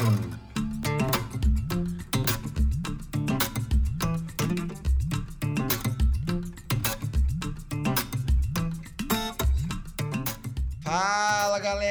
Fala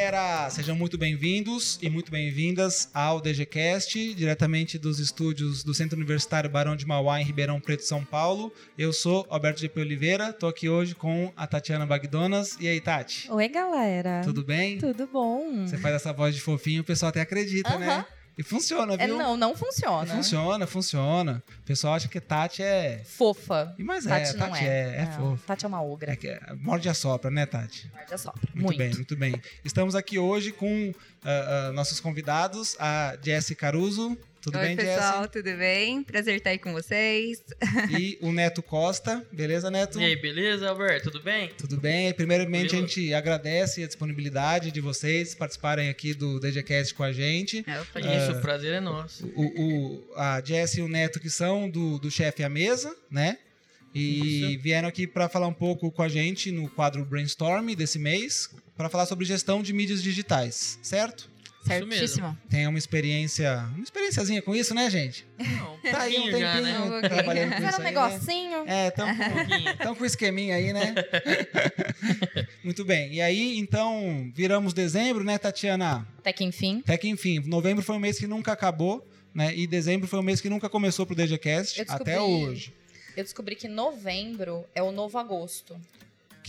galera! Sejam muito bem-vindos e muito bem-vindas ao DGCast, diretamente dos estúdios do Centro Universitário Barão de Mauá, em Ribeirão Preto, São Paulo. Eu sou Alberto GP Oliveira, tô aqui hoje com a Tatiana Bagdonas. E aí, Tati? Oi, galera. Tudo bem? Tudo bom? Você faz essa voz de fofinho, o pessoal até acredita, né? E funciona, É, viu? não, não funciona. Funciona, funciona. O pessoal acha que Tati é. Fofa. E mas Tati é, não Tati é. é, é, Não, fofa. Tati é uma ogra. É que é, morde a sopra, né, Tati? Guarda só. Muito, Muito. bem, muito bem. Estamos aqui hoje com ah, ah, nossos convidados, a Jessie Caruso. Tudo Oi, bem, pessoal, Jessie? tudo bem? Prazer estar aí com vocês. E o Neto Costa. Beleza, Neto? E aí, beleza, Alberto? Tudo bem? Tudo bem? Primeiramente, a Tranquilo. gente agradece a disponibilidade de vocês participarem aqui do DGCast com a gente. É, eu Isso, falei, o prazer é nosso. O, o- a Jessie e o Neto, que são do, do Chefe à Mesa, né? E Isso. vieram aqui para falar um pouco com a gente no quadro Brainstorm desse mês, para falar sobre gestão de mídias digitais, certo? Certíssimo. Tem uma experiência, uma experiênciazinha com isso, né, gente? Não, Tá aí um pouquinho já, tempinho né? Um trabalhando com Fizeram isso um aí, né? negocinho. É, estão Um pouquinho. Estão com o esqueminha aí, né? Muito bem. E aí, então, viramos dezembro, né, Tatiana? Até que enfim. Até que enfim, novembro foi um mês que nunca acabou, né? E dezembro foi um mês que nunca começou pro DGCast descobri- até hoje. Eu descobri que novembro é o novo agosto.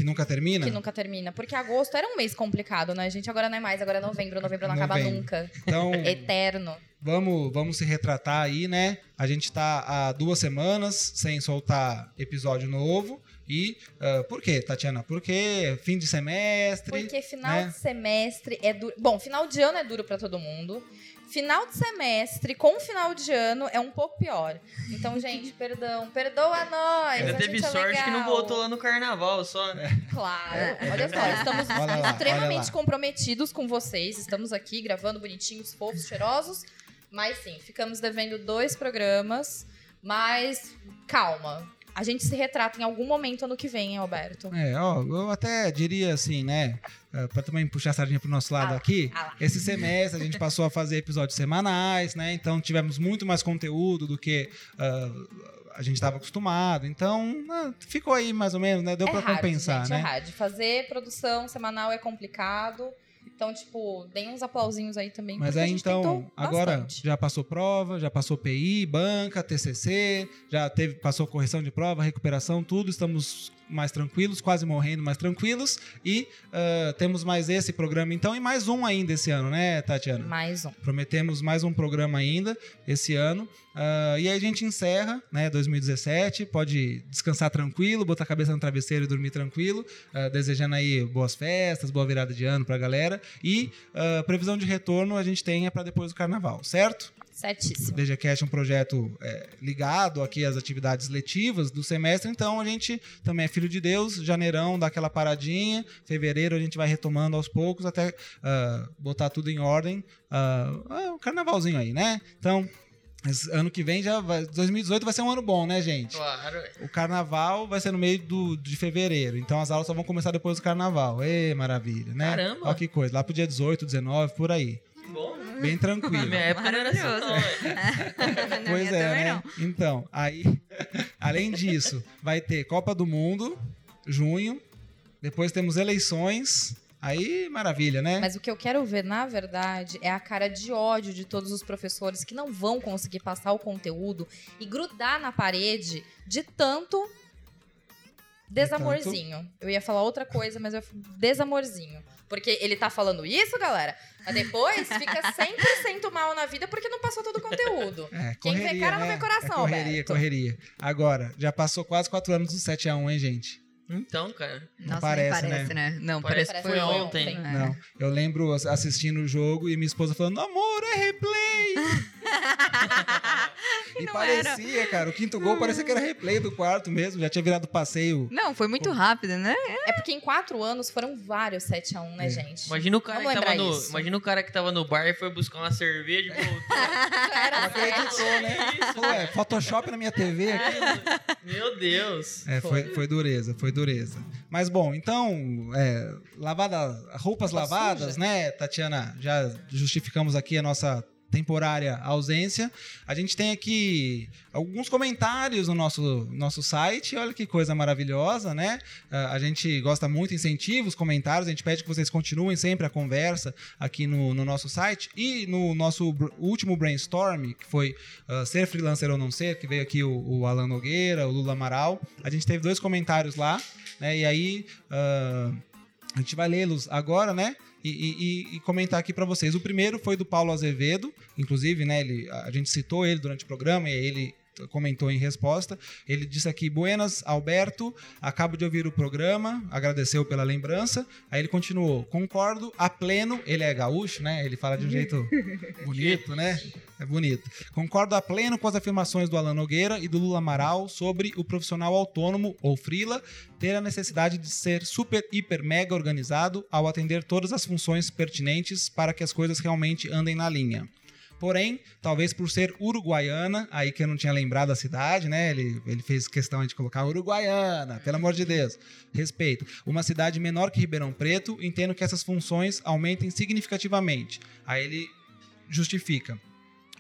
Que nunca termina? Que nunca termina. Porque agosto era um mês complicado, né, gente? Agora não é mais. Agora é novembro. Novembro não acaba Novembro. nunca. Então, É eterno. vamos, vamos se retratar aí, né? A gente tá há duas semanas sem soltar episódio novo. E ah, por quê, Tatiana? Porque fim de semestre. Porque final né? de semestre é duro. Bom, final de ano é duro pra todo mundo. Final de semestre com final de ano é um pouco pior. Então, gente, perdão. Perdoa nós. Ainda a teve gente é sorte que não voltou lá no carnaval só, né? Claro. Olha só, estamos Olha lá, extremamente comprometidos com vocês. Estamos aqui gravando bonitinhos, fofos, cheirosos. Mas sim, ficamos devendo dois programas. Mas calma. A gente se retrata em algum momento ano que vem, hein, Alberto? É, ó, eu até diria assim, né? Eh, Pra também puxar a sardinha pro nosso lado Ah aqui. ah. Esse semestre a gente passou a fazer episódios semanais, né? Então tivemos muito mais conteúdo do que ah, a gente estava acostumado. Então, ah, ficou aí mais ou menos, né? Deu é hard, compensar, gente, né? É hard. Fazer produção semanal é complicado. Então, tipo, deem uns aplausinhos aí também. Mas aí gente então, agora bastante. já passou prova, já passou PI, banca, TCC, já teve passou correção de prova, recuperação, tudo. Estamos mais tranquilos, quase morrendo, mais tranquilos. E ah, temos mais esse programa então e mais um ainda esse ano, né, Tatiana? Mais um. Prometemos mais um programa ainda esse ano. Ah, e aí a gente encerra, né, 2017. Pode descansar tranquilo, botar a cabeça no travesseiro e dormir tranquilo. Ah, desejando aí boas festas, boa virada de ano pra galera. E previsão de retorno a gente tem é pra depois do carnaval, certo? O Certíssimo. DGCast é um projeto é, ligado aqui às atividades letivas do semestre, então a gente também é filho de Deus, janeirão dá aquela paradinha, fevereiro a gente vai retomando aos poucos até ah, botar tudo em ordem, ah, um carnavalzinho aí, né? Então, ano que vem já vai, 2018 vai ser um ano bom, né, gente? Claro. é. O carnaval vai ser no meio do, de fevereiro, então as aulas só vão começar depois do carnaval. Ê, maravilha, né? Caramba. Olha que coisa, lá pro dia 18, 19, por aí. Que bom. né? Bem Na tranquilo. minha época não era assim. Na Pois é, né? não. Então, aí, além disso, vai ter Copa do Mundo, junho. Depois temos eleições. Aí, maravilha, né? Mas o que eu quero ver, na verdade, é a cara de ódio de todos os professores que não vão conseguir passar o conteúdo e grudar na parede de tanto desamorzinho. Eu ia falar outra coisa, mas eu desamorzinho. Porque ele tá falando isso, galera, mas depois fica 100% mal na vida porque não passou todo o conteúdo. É, Quem vê correria, cara não né? vê coração, é correria, Alberto. correria. Agora, já passou quase quatro anos do 7x1, hein, gente? Então, cara. Nossa, parece, parece, né? Não, Parece parece, que foi foi ontem. ontem. É. Não. Eu lembro as- assistindo o jogo e minha esposa falando, amor, é replay! e não parecia, cara, o quinto gol parecia que era replay do quarto mesmo, já tinha virado passeio. Não, foi muito rápido, né? É porque em quatro anos foram vários 7x1, né, É. gente? Imagina o, cara Vamos que tava no, isso. imagina o cara que tava no bar e foi buscar uma cerveja e voltou. Era acreditou, né? Falou, é, Photoshop na minha TV aqui. Meu Deus. É, foi, foi dureza, foi dureza. Mas bom, então, é, lavada, roupas Roupa lavadas, suja. né, Tatiana? Já justificamos aqui a nossa temporária ausência. A gente tem aqui alguns comentários no nosso, nosso site. Olha que coisa maravilhosa, né? Ah, a gente gosta muito, incentiva os comentários. A gente pede que vocês continuem sempre a conversa aqui no, no nosso site. E no nosso último brainstorm, que foi ah, ser freelancer ou não ser, que veio aqui o, o Alan Nogueira, o Lula Amaral, a gente teve dois comentários lá, né? E aí. ah, a gente vai lê-los agora, né? E, e- e- comentar aqui para vocês. O primeiro foi do Paulo Azevedo, inclusive, né? Ele, a gente citou ele durante o programa e ele comentou em resposta. Ele disse aqui: Buenas, Alberto, acabo de ouvir o programa, agradeceu pela lembrança. Aí ele continuou: Concordo a pleno. Ele é gaúcho, né? Ele fala de um jeito bonito, né? É bonito. Concordo a pleno com as afirmações do Alan Nogueira e do Lula Amaral sobre o profissional autônomo ou freela ter a necessidade de ser super, hiper, mega organizado ao atender todas as funções pertinentes para que as coisas realmente andem na linha. Porém, talvez por ser uruguaiana, aí que eu não tinha lembrado a cidade, né? Ele, ele fez questão de colocar Uruguaiana, pelo amor de Deus. Respeito. Uma cidade menor que Ribeirão Preto, entendo que essas funções aumentem significativamente. Aí ele justifica.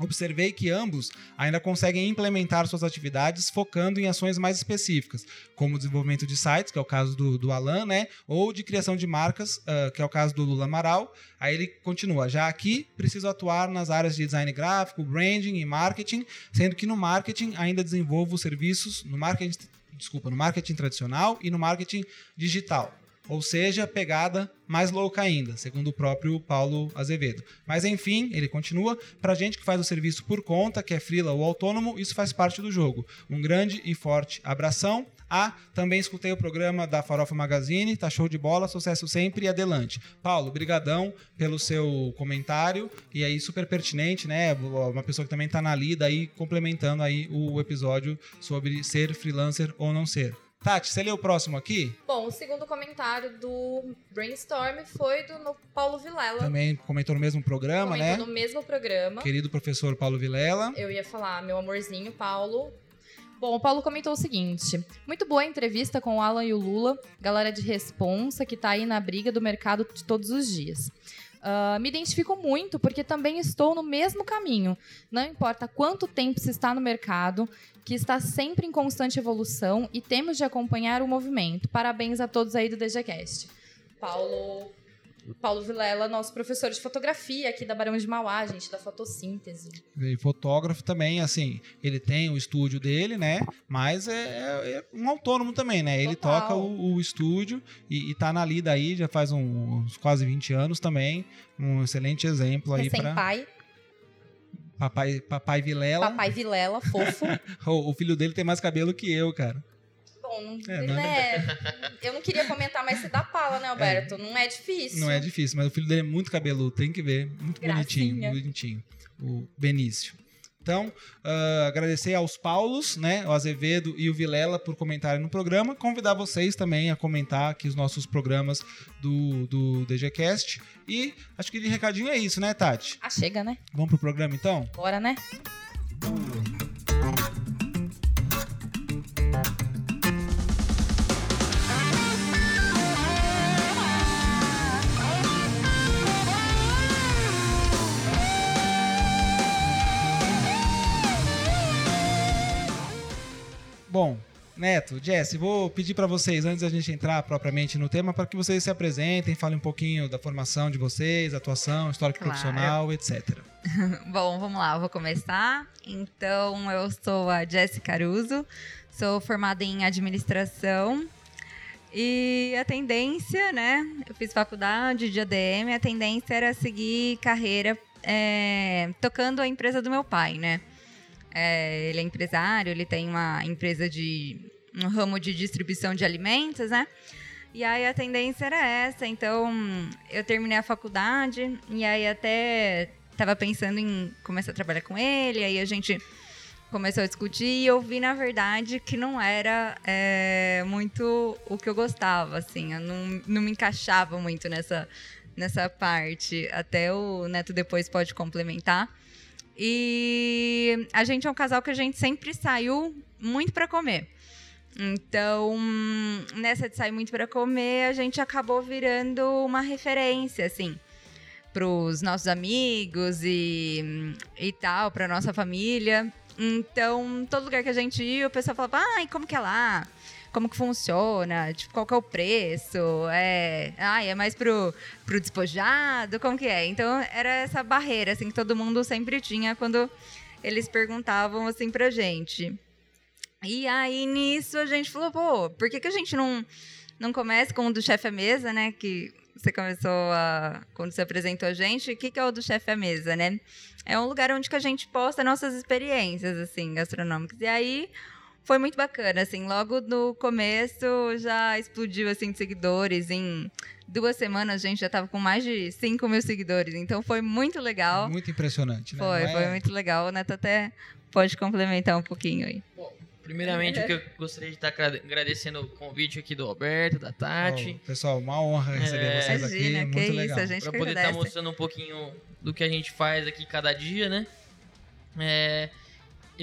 Observei que ambos ainda conseguem implementar suas atividades focando em ações mais específicas, como desenvolvimento de sites, que é o caso do, do Alan, né? Ou de criação de marcas, ah, que é o caso do Lula Amaral. Aí ele continua: já aqui preciso atuar nas áreas de design gráfico, branding e marketing, sendo que no marketing ainda desenvolvo serviços no marketing, desculpa, no marketing tradicional e no marketing digital. Ou seja, pegada mais louca ainda, segundo o próprio Paulo Azevedo. Mas enfim, ele continua: pra gente que faz o serviço por conta, que é freela ou autônomo, isso faz parte do jogo. Um grande e forte abração. Ah, também escutei o programa da Farofa Magazine, tá show de bola, sucesso sempre e adelante. Paulo, brigadão pelo seu comentário e aí super pertinente, né? Uma pessoa que também tá na lida aí complementando aí o episódio sobre ser freelancer ou não ser. Tati, você lê o próximo aqui? Bom, o segundo comentário do Brainstorm foi do Paulo Vilela. Também comentou no mesmo programa, Comentou né? no mesmo programa. Querido professor Paulo Vilela. Eu ia falar, meu amorzinho, Paulo. Bom, o Paulo comentou o seguinte: muito boa a entrevista com o Alan e o Lula, galera de responsa que tá aí na briga do mercado de todos os dias. Ah, me identifico muito porque também estou no mesmo caminho. Não importa quanto tempo se está no mercado, que está sempre em constante evolução e temos de acompanhar o movimento. Parabéns a todos aí do DGCast. Paulo, Paulo Vilela, nosso professor de fotografia aqui da Barão de Mauá, gente, da fotossíntese. E fotógrafo também, assim, ele tem o estúdio dele, né? Mas é, é- é um autônomo também, né? Ele Total. toca o, o estúdio e, e tá na lida aí, já faz um- uns quase 20 anos também. Um excelente exemplo aí para Recém-pai, papai, papai Vilela. papai Vilela, fofo. O, o filho dele tem mais cabelo que eu, cara. Bom, não- É, ele não é... Eu não queria comentar, mas se dá pala, né, Alberto? Não é difícil. Não é difícil, mas o filho dele é muito cabeludo, tem que ver. Muito bonitinho, Gracinha. bonitinho. O Benício. Então, ah, agradecer aos Paulos, né, o Azevedo e o Vilela por comentarem no programa. Convidar vocês também a comentar aqui os nossos programas do, do DGCast. E acho que de recadinho é isso, né, Tati? Ah, chega, né? Vamos pro programa então? Bora, né? Neto, Jesse, vou pedir para vocês, antes da gente entrar propriamente no tema, para que vocês se apresentem, falem um pouquinho da formação de vocês, atuação, histórico Claro. profissional, etc. Bom, vamos lá, eu vou começar. Então, eu sou a Jessie Caruso, sou formada em administração. E a tendência, né? Eu fiz faculdade de ADM, a tendência era seguir carreira é, tocando a empresa do meu pai, né? É, ele é empresário, ele tem uma empresa de um ramo de distribuição de alimentos, né? E aí a tendência era essa, então eu terminei a faculdade e aí até tava pensando em começar a trabalhar com ele, aí a gente começou a discutir e eu vi, na verdade, que não era é, muito o que eu gostava, assim, eu não, não me encaixava muito nessa, nessa parte. Até o Neto depois pode complementar. E a gente é um casal que a gente sempre saiu muito para comer. Então, nessa de sair muito para comer, a gente acabou virando uma referência, assim. pros nossos amigos e, e tal, pra nossa família. Então, todo lugar que a gente ia, o pessoal falava, ai, como que é lá? Como que funciona? Tipo, qual que é o preço? É, ai, é mais pro, pro despojado? Como que é? Então, era essa barreira, assim, que todo mundo sempre tinha quando eles perguntavam, assim, pra gente. E aí, nisso, a gente falou, pô, por que, que a gente não, não começa com o do chefe à mesa, né? Que você começou a. Quando você apresentou a gente, o que, que é o do chefe à mesa, né? É um lugar onde que a gente posta nossas experiências, assim, gastronômicas. E aí foi muito bacana, assim, logo no começo já explodiu, assim, de seguidores. Em duas semanas a gente já tava com mais de 5 mil seguidores, então foi muito legal. Muito impressionante, né? Foi, é- foi muito legal. O Neto até pode complementar um pouquinho aí. Primeiramente, o que eu gostaria de estar agra- agradecendo o convite aqui do Alberto, da Tati. Ó, pessoal, uma honra receber É. vocês aqui. Imagina, Muito que legal. isso, a gente Pra poder estar agradece. mostrando um pouquinho do que a gente faz aqui cada dia, né? É,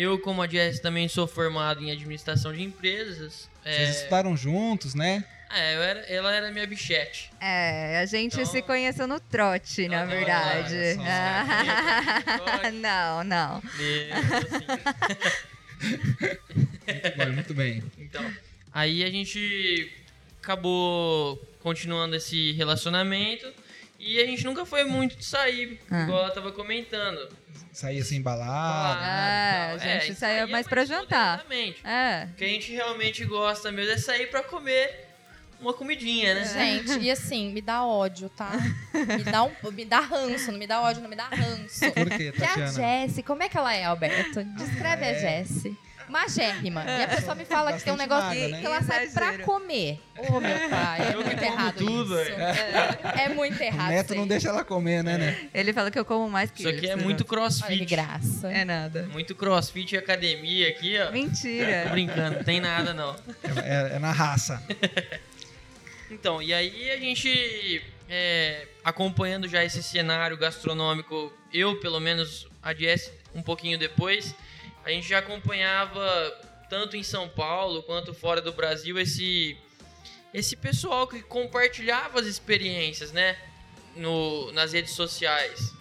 eu, como a Jess, também sou formado em administração de empresas. Vocês É, estudaram juntos, né? é, eu era- ela era minha bichete. É, a gente Então- se conheceu no trote, na verdade. Ah, não, não. Assim. Muito bem, muito bem. Então, aí a gente acabou continuando esse relacionamento e a gente nunca foi muito de sair, Ah. igual ela tava comentando. Sair assim embalado. Ah, tal. a gente É, saía mais pra jantar. moderadamente. É. O que a gente realmente gosta mesmo é sair pra comer uma comidinha, né? Gente, e assim, me dá ódio, tá? Me dá, um, me dá ranço, não me dá ódio, não me dá ranço. Por quê, Que a Tatiana? Jessie, como é que ela é, Alberto? Descreve a É. Jessie. Magérrima. E a pessoa me fala que tem um negócio magra, que, né? que ela sai pra comer. Ô, meu pai, é Eu muito errado tudo, isso. É muito O errado neto isso não deixa ela comer, né, né? Ele fala que eu como mais que Isso aqui é isso. muito Olha que crossfit. graça. É nada. Muito crossfit e academia aqui, ó. Tô Mentira. brincando, não tem nada não. É, é- é na raça. Então, e aí a gente, é, acompanhando já esse cenário gastronômico, eu pelo menos, a Jess um pouquinho depois, a gente já acompanhava tanto em São Paulo quanto fora do Brasil esse, esse pessoal que compartilhava as experiências, né, no, nas redes sociais.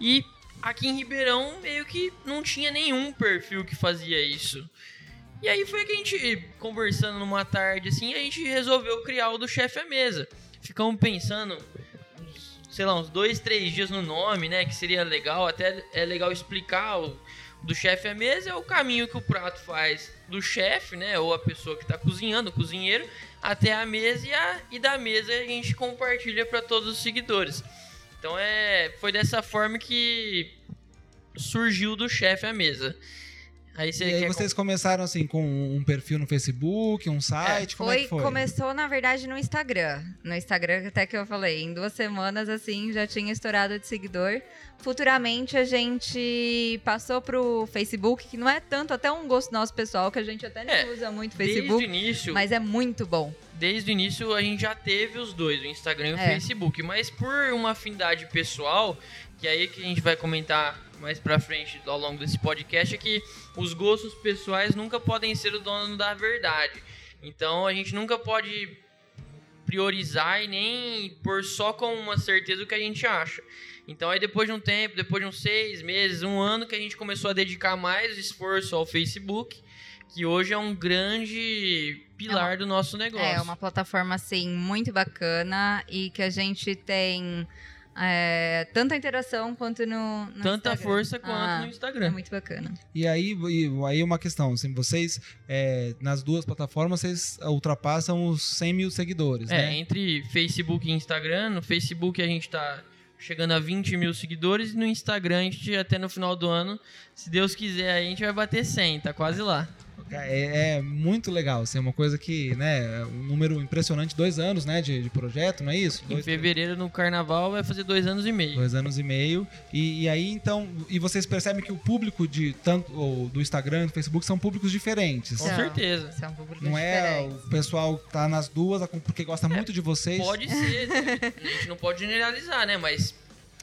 E aqui em Ribeirão meio que não tinha nenhum perfil que fazia isso. E aí foi que a gente, conversando numa tarde assim, a gente resolveu criar o do chefe à mesa. Ficamos pensando, sei lá, uns dois, três dias no nome, né? Que seria legal, até é legal explicar o do chefe à mesa é o caminho que o prato faz do chefe, né? Ou a pessoa que está cozinhando, o cozinheiro, até a mesa e, a, e da mesa a gente compartilha para todos os seguidores. Então é, foi dessa forma que surgiu do chefe à mesa. Aí você E aí vocês começaram assim com um perfil no Facebook, um site, como é Foi, que foi? começou, na verdade, no Instagram. No Instagram, até que eu falei, em duas semanas, assim, já tinha estourado de seguidor. Futuramente, a gente passou pro Facebook, que não é tanto, até um gosto nosso pessoal, que a gente até não É, usa muito Desde o Facebook, início, mas é muito bom. desde o início a gente já teve os dois, o Instagram e o É. Facebook, mas por uma afinidade pessoal, que aí que a gente vai comentar mais pra frente ao longo desse podcast, é que os gostos pessoais nunca podem ser o dono da verdade. Então a gente nunca pode priorizar e nem pôr só com uma certeza o que a gente acha. Então aí depois de um tempo, depois de uns seis meses, um ano, que a gente começou a dedicar mais esforço ao Facebook, que hoje é um grande pilar do nosso negócio. É uma plataforma, assim, muito bacana e que a gente tem é, tanta interação quanto no, no Tanta Instagram. força quanto Ah, no É Instagram. muito bacana. E aí, e aí uma questão, assim, vocês é, nas duas plataformas vocês ultrapassam os 100 mil seguidores, É, né? entre Facebook e Instagram, no Facebook a gente tá chegando a 20 mil seguidores e no Instagram a gente até no final do ano, se Deus quiser, a gente vai bater 100, tá quase lá. É, é muito legal, assim, é uma coisa que, né, é um número impressionante, dois anos, né, de, de projeto, não é isso? Em Dois, fevereiro, no carnaval, vai fazer dois anos e meio. Dois anos e meio. E, e aí, então, e vocês percebem que o público de tanto ou do Instagram e do Facebook são públicos diferentes. Com certeza. São públicos Não é diferentes. o pessoal que tá nas duas porque gosta muito de vocês, Pode ser, a gente não pode generalizar, né? Mas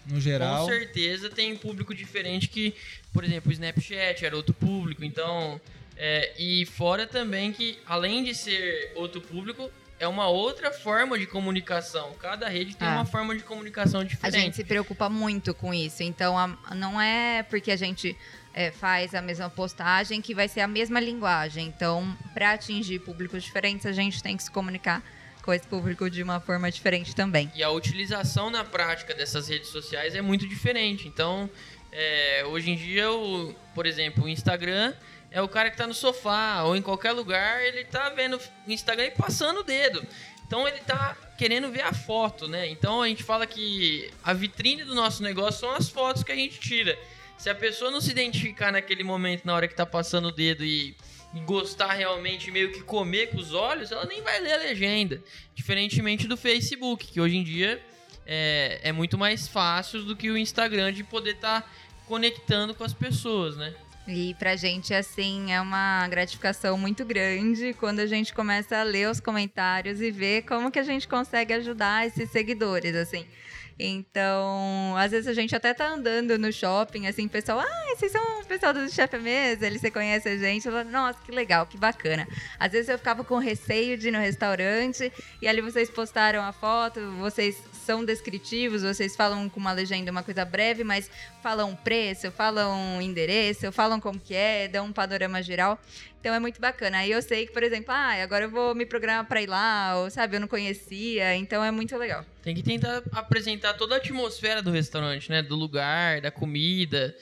no geral. com certeza tem público diferente que, por exemplo, o Snapchat era outro público, então. É, e fora também que, além de ser outro público, é uma outra forma de comunicação. Cada rede tem Ah. uma forma de comunicação A diferente. gente se preocupa muito com isso. Então, a- não é porque a gente é, faz a mesma postagem que vai ser a mesma linguagem. Então, para atingir públicos diferentes, a gente tem que se comunicar com esse público de uma forma diferente também. E a utilização na prática dessas redes sociais é muito diferente. Então, é, hoje em dia, o, por exemplo, o Instagram é o cara que tá no sofá ou em qualquer lugar, ele tá vendo o Instagram e passando o dedo. Então ele tá querendo ver a foto, né? Então a gente fala que a vitrine do nosso negócio são as fotos que a gente tira. Se a pessoa não se identificar naquele momento, na hora que tá passando o dedo e, gostar realmente, meio que comer com os olhos, ela nem vai ler a legenda. Diferentemente do Facebook, que hoje em dia é, é muito mais fácil do que o Instagram de poder estar conectando com as pessoas, né? E pra gente, assim, é uma gratificação muito grande quando a gente começa a ler os comentários e ver como que a gente consegue ajudar esses seguidores, assim. Então, às vezes a gente até tá andando no shopping, assim, pessoal, ah, vocês são o pessoal do Chefe Mesa, ele você conhece a gente. Eu falo, Nossa, que legal, que bacana. Às vezes eu ficava com receio de ir no restaurante e ali vocês postaram a foto, vocês são descritivos, vocês falam com uma legenda, uma coisa breve, mas falam preço, falam endereço, falam como que é, dão um panorama geral. Então é muito bacana. Aí eu sei que, por exemplo, ah, agora eu vou me programar para ir lá, ou sabe, eu não conhecia, então é muito legal. Tem que tentar apresentar toda a atmosfera do restaurante, né? Do lugar, da comida.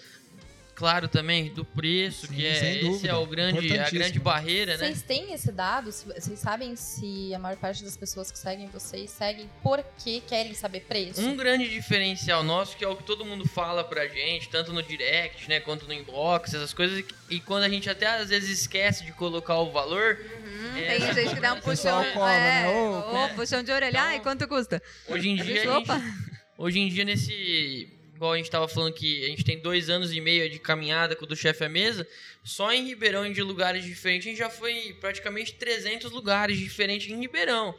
Claro também do preço, Sim, que é esse é o grande, a grande barreira, né? Vocês têm esse dado? Vocês sabem se a maior parte das pessoas que seguem vocês seguem porque querem saber preço? Um grande diferencial nosso, que é o que todo mundo fala pra gente, tanto no direct, né, quanto no inbox, essas coisas, e quando a gente até às vezes esquece de colocar o valor, Hum, É, tem gente que dá um puxão, cobra, é, né? Ô, né? puxão de orelha. Ai, quanto custa? hoje em dia, gente, a gente- opa. hoje em dia nesse, igual a gente tava falando que a gente tem dois anos e meio de caminhada com o do chefe à mesa, só em Ribeirão, de lugares diferentes, a gente já foi praticamente 300 lugares diferentes em Ribeirão.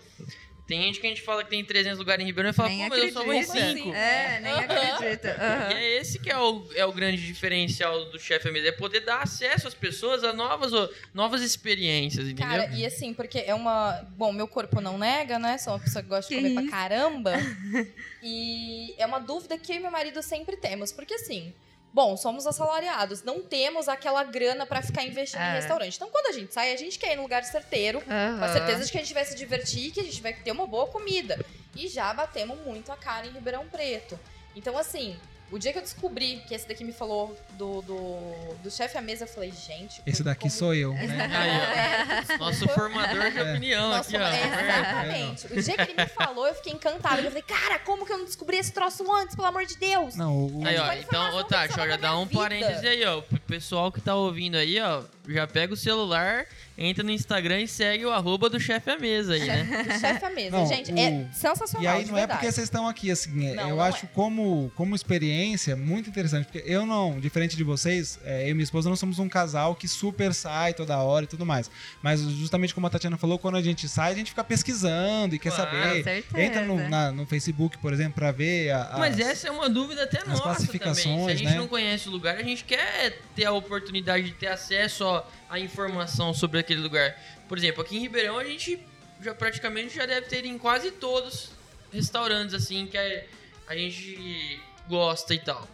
Tem gente que a gente fala que tem 300 lugares em Ribeirão e fala, Nem pô, mas eu só vou em acredita. 5. É, nem acredita. Aham. E é esse que é o, é o grande diferencial do chefe à mesa, é poder dar acesso às pessoas a novas, novas experiências, entendeu? Cara, e assim, porque é uma. Bom, meu corpo não nega, né? Sou uma pessoa que gosta de comer pra caramba. e é uma dúvida que eu e meu marido sempre temos. Porque assim, bom, somos assalariados, não temos aquela grana pra ficar investindo É. em restaurante. Então, quando a gente sai, a gente quer ir num lugar certeiro. Com a certeza de que a gente vai se divertir, que a gente vai ter uma boa comida. E já batemos muito a cara em Ribeirão Preto. Então, assim, o dia que eu descobri que esse daqui me falou do, do, do chefe à mesa, eu falei, gente. Esse daqui como- sou eu, né? Aí, ó. Nosso formador de É. opinião Nossa, aqui, ó. exatamente. O dia que ele me falou, eu fiquei encantada. Eu falei, cara, como que eu não descobri esse troço antes, pelo amor de Deus? Não, o, o- Aí, ó, então, ô Tati, ó, já dá um vida. parênteses aí, ó. Pro pessoal que tá ouvindo aí, ó, já pega o celular, entra no Instagram e segue o arroba do chefe à mesa aí, né? O chefe à mesa, Não, gente, o- é sensacional. E aí não é porque vocês estão aqui, assim, é- Não, eu não acho é. como, como experiência muito interessante, porque eu não, diferente de vocês, é, eu e minha esposa não somos um casal que super sai toda hora e tudo mais. Mas justamente como a Tatiana falou, quando a gente sai, a gente fica pesquisando e quer Claro, saber. certeza. Entra no, na- no Facebook, por exemplo, pra ver a, as- Mas essa é uma dúvida até nossa também. Se a classificações, gente né? não conhece o lugar, a gente quer ter a oportunidade de ter acesso à informação sobre aquele lugar. Por exemplo, aqui em Ribeirão a gente já praticamente já deve ter em quase todos restaurantes assim que a, a gente gosta e tal.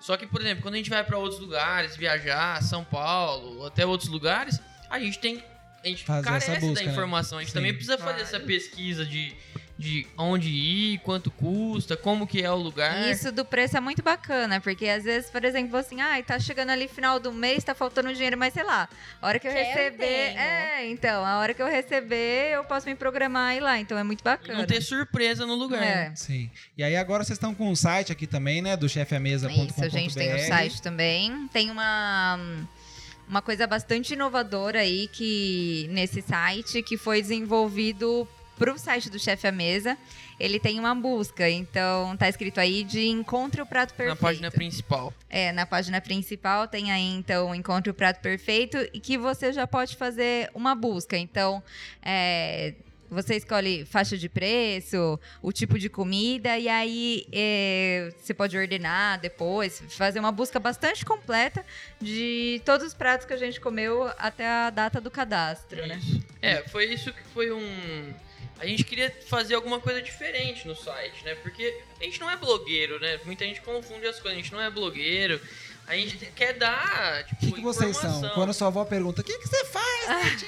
Só que, por exemplo, quando a gente vai para outros lugares, viajar, São Paulo, ou até outros lugares, a gente tem a gente Fazer essa carece busca, da né? informação. A gente Sim. também precisa fazer essa pesquisa de de onde ir, quanto custa, como que é o lugar. E Isso do preço é muito bacana, porque às vezes, por exemplo, assim, ai, tá chegando ali final do mês, tá faltando dinheiro, mas sei lá, a hora que eu Quero, receber. tenho. É, então, a hora que eu receber, eu posso me programar e ir lá. Então é muito E bacana. não ter surpresa no lugar. É. Sim. E aí agora vocês estão com o site aqui também, né? Do chefeamesa.com.br. Isso, a gente tem o site também. Tem uma, uma coisa bastante inovadora aí que nesse site que foi desenvolvido para o site do Chefe à Mesa. Ele tem uma busca, então tá escrito aí de encontre o prato perfeito. Na página principal. É, na página principal tem aí, então, Encontre o Prato Perfeito e que você já pode fazer uma busca. Então, é, você escolhe faixa de preço, o tipo de comida, e aí é, você pode ordenar depois, fazer uma busca bastante completa de todos os pratos que a gente comeu até a data do cadastro, né? É, foi isso que foi um. A gente queria fazer alguma coisa diferente no site, né? Porque a gente não é blogueiro, né? Muita gente confunde as coisas. A gente não é blogueiro. A gente quer dar, tipo, O que, que vocês são? Quando a sua avó pergunta, o que, que você faz?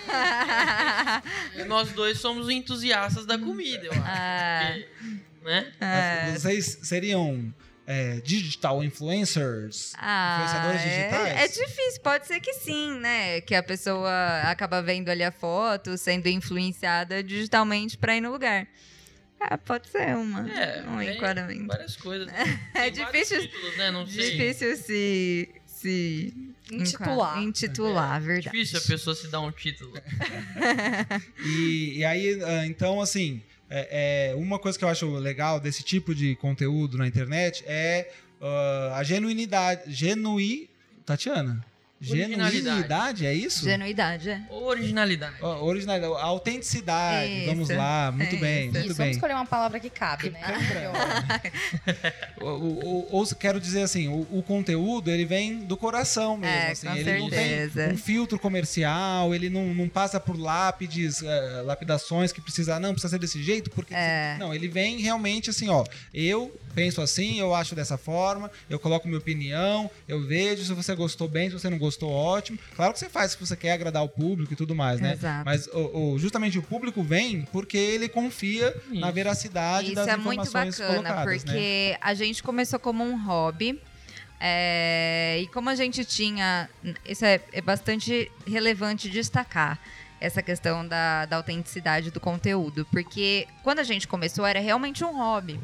Nós dois somos entusiastas da comida, eu acho. Ah. Porque, né? É. Vocês seriam é, digital influencers? Ah, Influenciadores é- digitais? É, difícil, pode ser que sim, né? Que a pessoa acaba vendo ali a foto, sendo influenciada digitalmente pra ir no lugar. Ah, pode ser uma. É, um enquadramento. várias coisas. É difícil- títulos, né? Não sei. Difícil se. se Intitular. Intitular, É verdade. difícil a pessoa se dar um título. E, e aí, ah, então, assim, é, é, uma coisa que eu acho legal desse tipo de conteúdo na internet é ah, a genuinidade. Genui. Tatiana? Originalidade. Genuinidade, é isso? Genuidade, é. Originalidade. Ó, Originalidade, a autenticidade. Isso. Vamos lá, muito É bem, isso. muito Isso, bem. vamos escolher uma palavra que cabe, né? O- o- Ou, quero dizer assim, o, o conteúdo ele vem do coração mesmo. É, assim, com ele não certeza. tem um filtro comercial, ele não, não passa por lápides, eh, lapidações que precisa, não, precisa ser desse jeito, porque. É. Não, ele vem realmente assim, ó. Eu penso assim, eu acho dessa forma, eu coloco minha opinião, eu vejo se você gostou bem, se você não gostou, ótimo. Claro que você faz se você quer agradar o público e tudo mais, né? Exato. Mas o, o- justamente o público vem porque ele confia na Isso. veracidade das Isso é muito informações bacana, né? porque a gente começou como um hobby. é, e como a gente tinha. Isso é, é bastante relevante destacar. Essa questão da, da autenticidade do conteúdo. Porque quando a gente começou era realmente um hobby.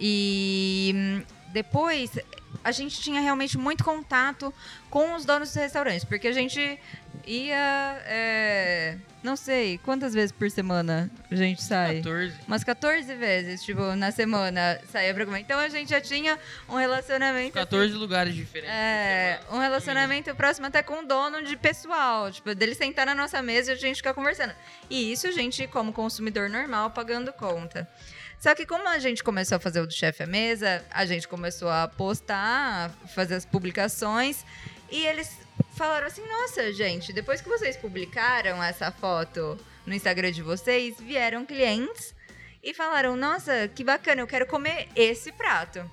E depois a gente tinha realmente muito contato com os donos dos restaurantes. Porque a gente ia. é, não sei, quantas vezes por semana a gente sai? 14. Umas 14 vezes, tipo, na semana saía pra comer. Então a gente já tinha um relacionamento. 14 lugares diferentes. É, um relacionamento próximo até com o dono de pessoal. Tipo, dele sentar na nossa mesa e a gente ficar conversando. E isso a gente, como consumidor normal, pagando conta. Só que como a gente começou a fazer o do chefe à mesa, a gente começou a postar, fazer as publicações. E eles falaram assim: nossa, gente, depois que vocês publicaram essa foto no Instagram de vocês, vieram clientes e falaram: nossa, que bacana, eu quero comer esse prato.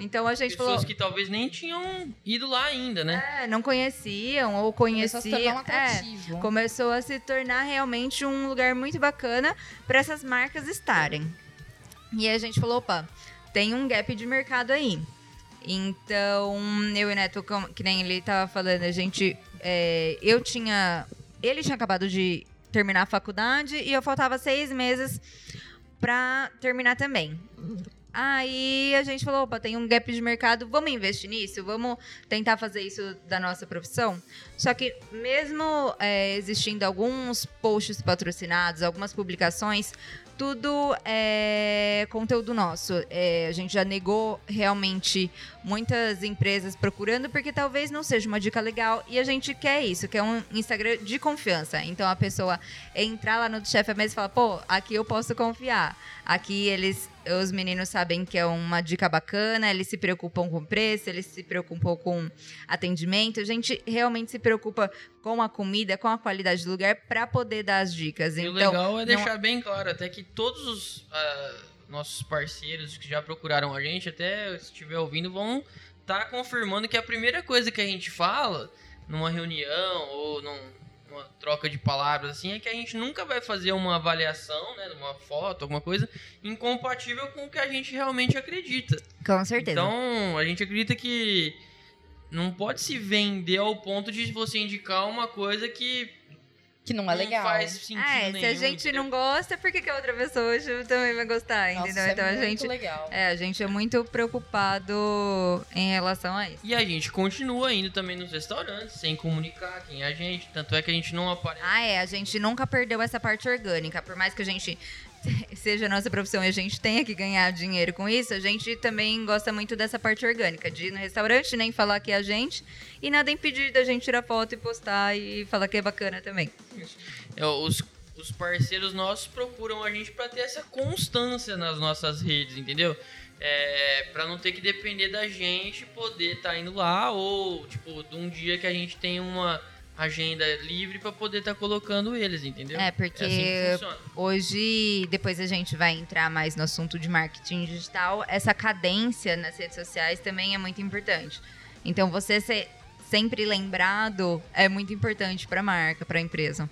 Então a gente Pessoas falou. que talvez nem tinham ido lá ainda, né? É, não conheciam ou Começou a se tornar um conheciam. É, atrativo. começou a se tornar realmente um lugar muito bacana para essas marcas estarem. E a gente falou, opa, tem um gap de mercado aí. Então, eu e o Neto, que nem ele tava falando, a gente. é, eu tinha. Ele tinha acabado de terminar a faculdade e eu faltava seis meses pra terminar também. Aí a gente falou, opa, tem um gap de mercado, vamos investir nisso? Vamos tentar fazer isso da nossa profissão? Só que mesmo é, existindo alguns posts patrocinados, algumas publicações, tudo é conteúdo nosso. É, a gente já negou realmente muitas empresas procurando, porque talvez não seja uma dica legal. E a gente quer isso, quer um Instagram de confiança. Então a pessoa entrar lá no chefe mesa e falar, pô, aqui eu posso confiar. Aqui eles, os meninos sabem que é uma dica bacana, eles se preocupam com preço, eles se preocupam com atendimento. A gente realmente se preocupa com a comida, com a qualidade do lugar, para poder dar as dicas. E o então, legal é não- deixar bem claro até que todos os ah, nossos parceiros que já procuraram a gente, até se estiver ouvindo, vão estar confirmando que a primeira coisa que a gente fala numa reunião ou num- numa troca de palavras assim é que a gente nunca vai fazer uma avaliação, né, numa foto, alguma coisa incompatível com o que a gente realmente acredita. Com certeza. Então, a gente acredita que não pode se vender ao ponto de você indicar uma coisa que Que não é legal. não faz sentido É, se nenhum, a gente entendeu? não gosta, por que, que a outra pessoa hoje também vai gostar, Nossa, entendeu? é então a muito gente. legal. É, a gente é muito preocupado em relação a isso. E a gente continua indo também nos restaurantes, sem comunicar quem é a gente. Tanto é que a gente não aparece. Ah, é, a gente nunca perdeu essa parte orgânica. Por mais que a gente seja nossa profissão e a gente tenha que ganhar dinheiro com isso, a gente também gosta muito dessa parte orgânica, de ir no restaurante, nem falar que é a gente, e nada impedir da gente tirar foto e postar e falar que é bacana também. É, os os parceiros nossos procuram a gente para ter essa constância nas nossas redes, entendeu? É, para não ter que depender da gente poder estar tá indo lá ou tipo de um dia que a gente tem uma agenda livre para poder estar tá colocando eles, entendeu? É, porque é assim hoje, depois a gente vai entrar mais no assunto de marketing digital, essa cadência nas redes sociais também é muito importante. Então, você ser sempre lembrado é muito importante para a marca, para a empresa.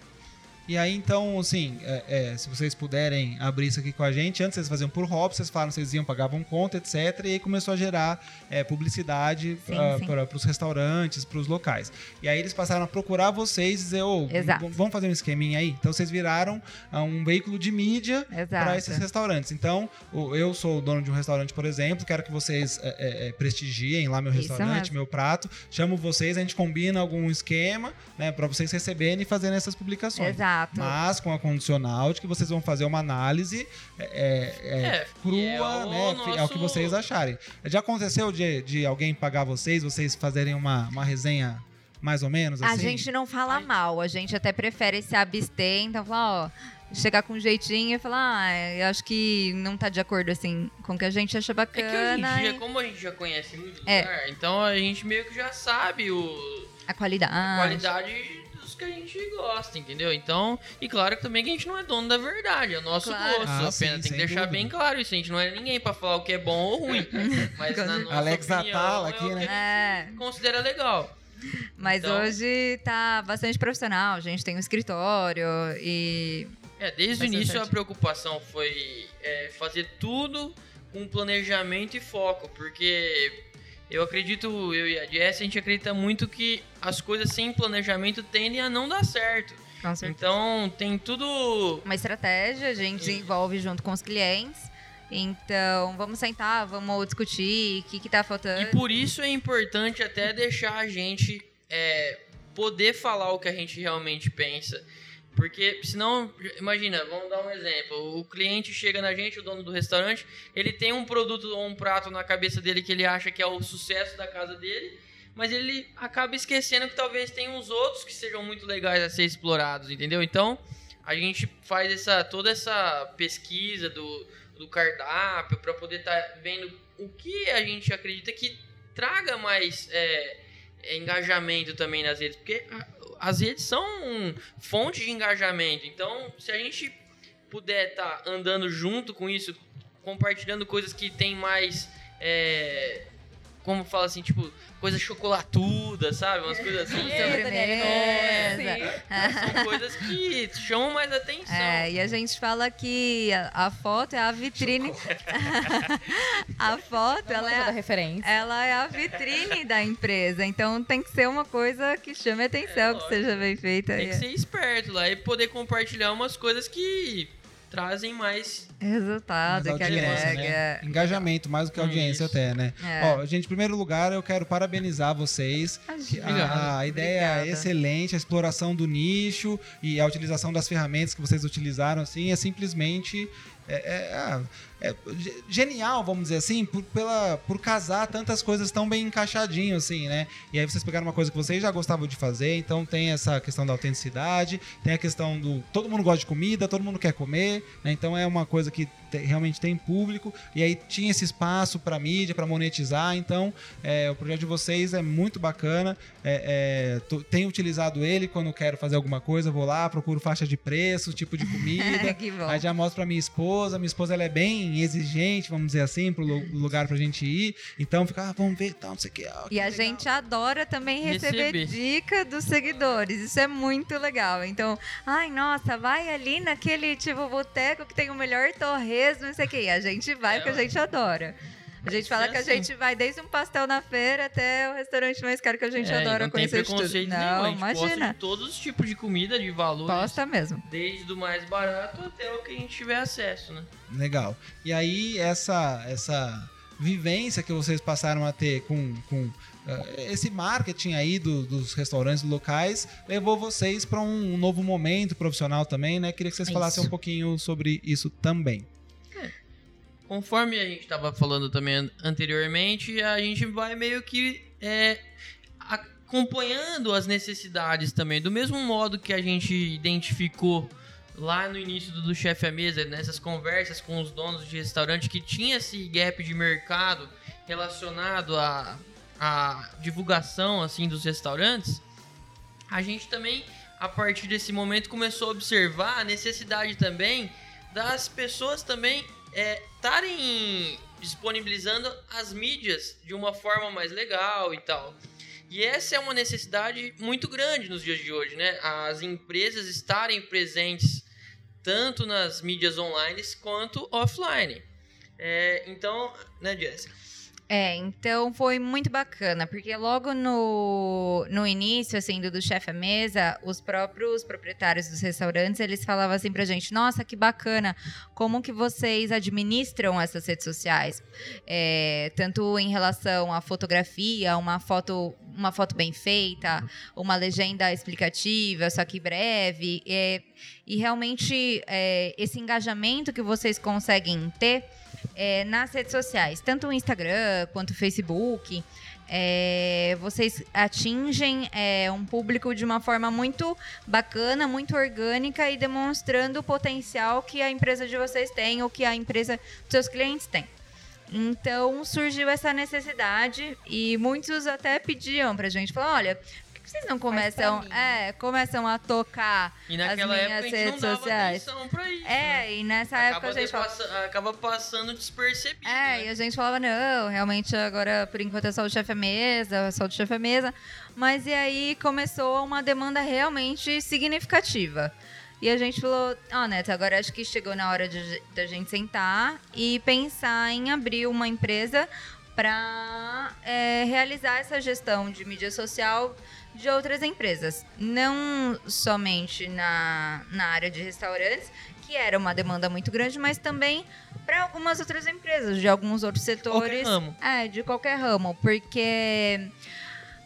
E aí, então, assim, é, é, se vocês puderem abrir isso aqui com a gente, antes vocês faziam por hobby, vocês falaram vocês iam, pagavam conta, etc. E aí começou a gerar é, publicidade para os restaurantes, para os locais. E aí eles passaram a procurar vocês e dizer, ô, oh, vamos fazer um esqueminha aí? Então vocês viraram uh, um veículo de mídia para esses restaurantes. Então, eu sou o dono de um restaurante, por exemplo, quero que vocês é, é, prestigiem lá meu restaurante, meu prato. Chamo vocês, a gente combina algum esquema, né, para vocês receberem e fazerem essas publicações. Exato. Exato. Mas com a condicional de que vocês vão fazer uma análise é, é, é, é crua, né? Nosso... É o que vocês acharem. Já aconteceu de, de alguém pagar vocês, vocês fazerem uma, uma resenha mais ou menos? Assim? A gente não fala mal, a gente até prefere se abster, então fala, ó chegar com um jeitinho e falar, ah, eu acho que não tá de acordo, assim, com o que a gente acha bacana. É que hoje em dia, e... como a gente já conhece muito é. lugar, então a gente meio que já sabe o... A qualidade. A qualidade que a gente gosta, entendeu? Então, e claro que também que a gente não é dono da verdade, é o nosso claro. gosto. Ah, apenas sim, tem que deixar dúvida. bem claro isso. A gente não é ninguém pra falar o que é bom ou ruim. mas na nossa Alex opinião, Atala aqui, é né? É. considera legal. Mas então, hoje tá bastante profissional, a gente tem um escritório e. É, desde o início a preocupação foi é, fazer tudo com planejamento e foco, porque eu acredito, eu e a Jess, a gente acredita muito que as coisas sem planejamento tendem a não dar certo. Então, tem tudo. Uma estratégia, a gente desenvolve junto com os clientes. Então, vamos sentar, vamos discutir o que, que tá faltando. E por isso é importante até deixar a gente é, poder falar o que a gente realmente pensa. Porque senão, imagina, vamos dar um exemplo. O cliente chega na gente, o dono do restaurante, ele tem um produto ou um prato na cabeça dele que ele acha que é o sucesso da casa dele, mas ele acaba esquecendo que talvez tenha uns outros que sejam muito legais a ser explorados, entendeu? Então, a gente faz essa toda essa pesquisa do, do cardápio para poder estar tá vendo o que a gente acredita que traga mais é, engajamento também nas redes, porque as redes são fonte de engajamento. Então, se a gente puder estar tá andando junto com isso, compartilhando coisas que tem mais. É, como fala assim, tipo, coisa chocolatuda, sabe? Umas coisas assim. É, é, são coisas que chamam mais atenção. É, e a gente fala que a, a foto é a vitrine. a foto, ela é, a, referência. ela é a vitrine da empresa. Então tem que ser uma coisa que chame atenção, é, que seja bem feita. Tem que ser esperto lá e poder compartilhar umas coisas que trazem mais resultado, mais que agrega. Né? Engajamento, mais do que audiência Isso. até, né? É. Ó, gente, em primeiro lugar, eu quero parabenizar vocês. A, a, ideia é Obrigada. é excelente, a exploração do nicho e a utilização das ferramentas que vocês utilizaram, assim, é simplesmente é, é, ah, é, genial, vamos dizer assim, por, pela, por casar tantas coisas tão bem encaixadinho, assim, né? E aí vocês pegaram uma coisa que vocês já gostavam de fazer, então tem essa questão da autenticidade, tem a questão do. Todo mundo gosta de comida, todo mundo quer comer, né? Então é uma coisa que te, realmente tem público, e aí tinha esse espaço para mídia, para monetizar, então é, o projeto de vocês é muito bacana. É, é, tô, tenho utilizado ele quando quero fazer alguma coisa, vou lá, procuro faixa de preço, tipo de comida, aí já mostro pra minha esposa, minha esposa ela é bem exigente, vamos dizer assim, pro lugar pra gente ir. Então fica, ah, vamos ver, tal, não sei o que. Ah, e a legal. gente adora também receber, receber dica dos seguidores. Isso é muito legal. Então, ai, nossa, vai ali naquele tipo boteco que tem o melhor torresmo, não sei o que. E a gente vai é, porque a gente adora. A gente fala que a gente vai desde um pastel na feira até o restaurante mais caro que a gente é, adora não conhecer tem preconceito tudo. Não, nenhum. imagina. de todos os tipos de comida, de valores. Posta mesmo. Desde o mais barato até o que a gente tiver acesso, né? Legal. E aí, essa, essa vivência que vocês passaram a ter com, com uh, esse marketing aí do, dos restaurantes locais levou vocês para um novo momento profissional também, né? Queria que vocês falassem um pouquinho sobre isso também conforme a gente estava falando também anteriormente, a gente vai meio que é, acompanhando as necessidades também. Do mesmo modo que a gente identificou lá no início do, do chefe à mesa, nessas conversas com os donos de restaurante que tinha esse gap de mercado relacionado à, à divulgação assim dos restaurantes, a gente também a partir desse momento começou a observar a necessidade também das pessoas também estarem é, disponibilizando as mídias de uma forma mais legal e tal. E essa é uma necessidade muito grande nos dias de hoje, né? As empresas estarem presentes tanto nas mídias online quanto offline. É, então, né, Jéssica? É, então foi muito bacana, porque logo no, no início, assim, do, do chefe à mesa, os próprios proprietários dos restaurantes, eles falavam assim pra gente, nossa, que bacana, como que vocês administram essas redes sociais? É, tanto em relação à fotografia, uma foto, uma foto bem feita, uma legenda explicativa, só que breve, é, e realmente é, esse engajamento que vocês conseguem ter é, nas redes sociais, tanto o Instagram quanto o Facebook. É, vocês atingem é, um público de uma forma muito bacana, muito orgânica e demonstrando o potencial que a empresa de vocês tem ou que a empresa dos seus clientes tem. Então surgiu essa necessidade e muitos até pediam pra gente, falar, olha, vocês não começam, é, começam a tocar e naquela as minhas época redes não sociais? Isso, é, né? e nessa acaba época a gente falava, passa, acaba passando despercebido. é, né? e a gente falava, não, realmente agora por enquanto é só o chefe à mesa, é só o chefe à mesa. Mas e aí começou uma demanda realmente significativa. E a gente falou, ó, Neto, agora acho que chegou na hora de, da gente sentar e pensar em abrir uma empresa para realizar essa gestão de mídia social de outras empresas. Não somente na, na área de restaurantes, que era uma demanda muito grande, mas também para algumas outras empresas, de alguns outros setores. Qualquer ramo. É, de qualquer ramo, porque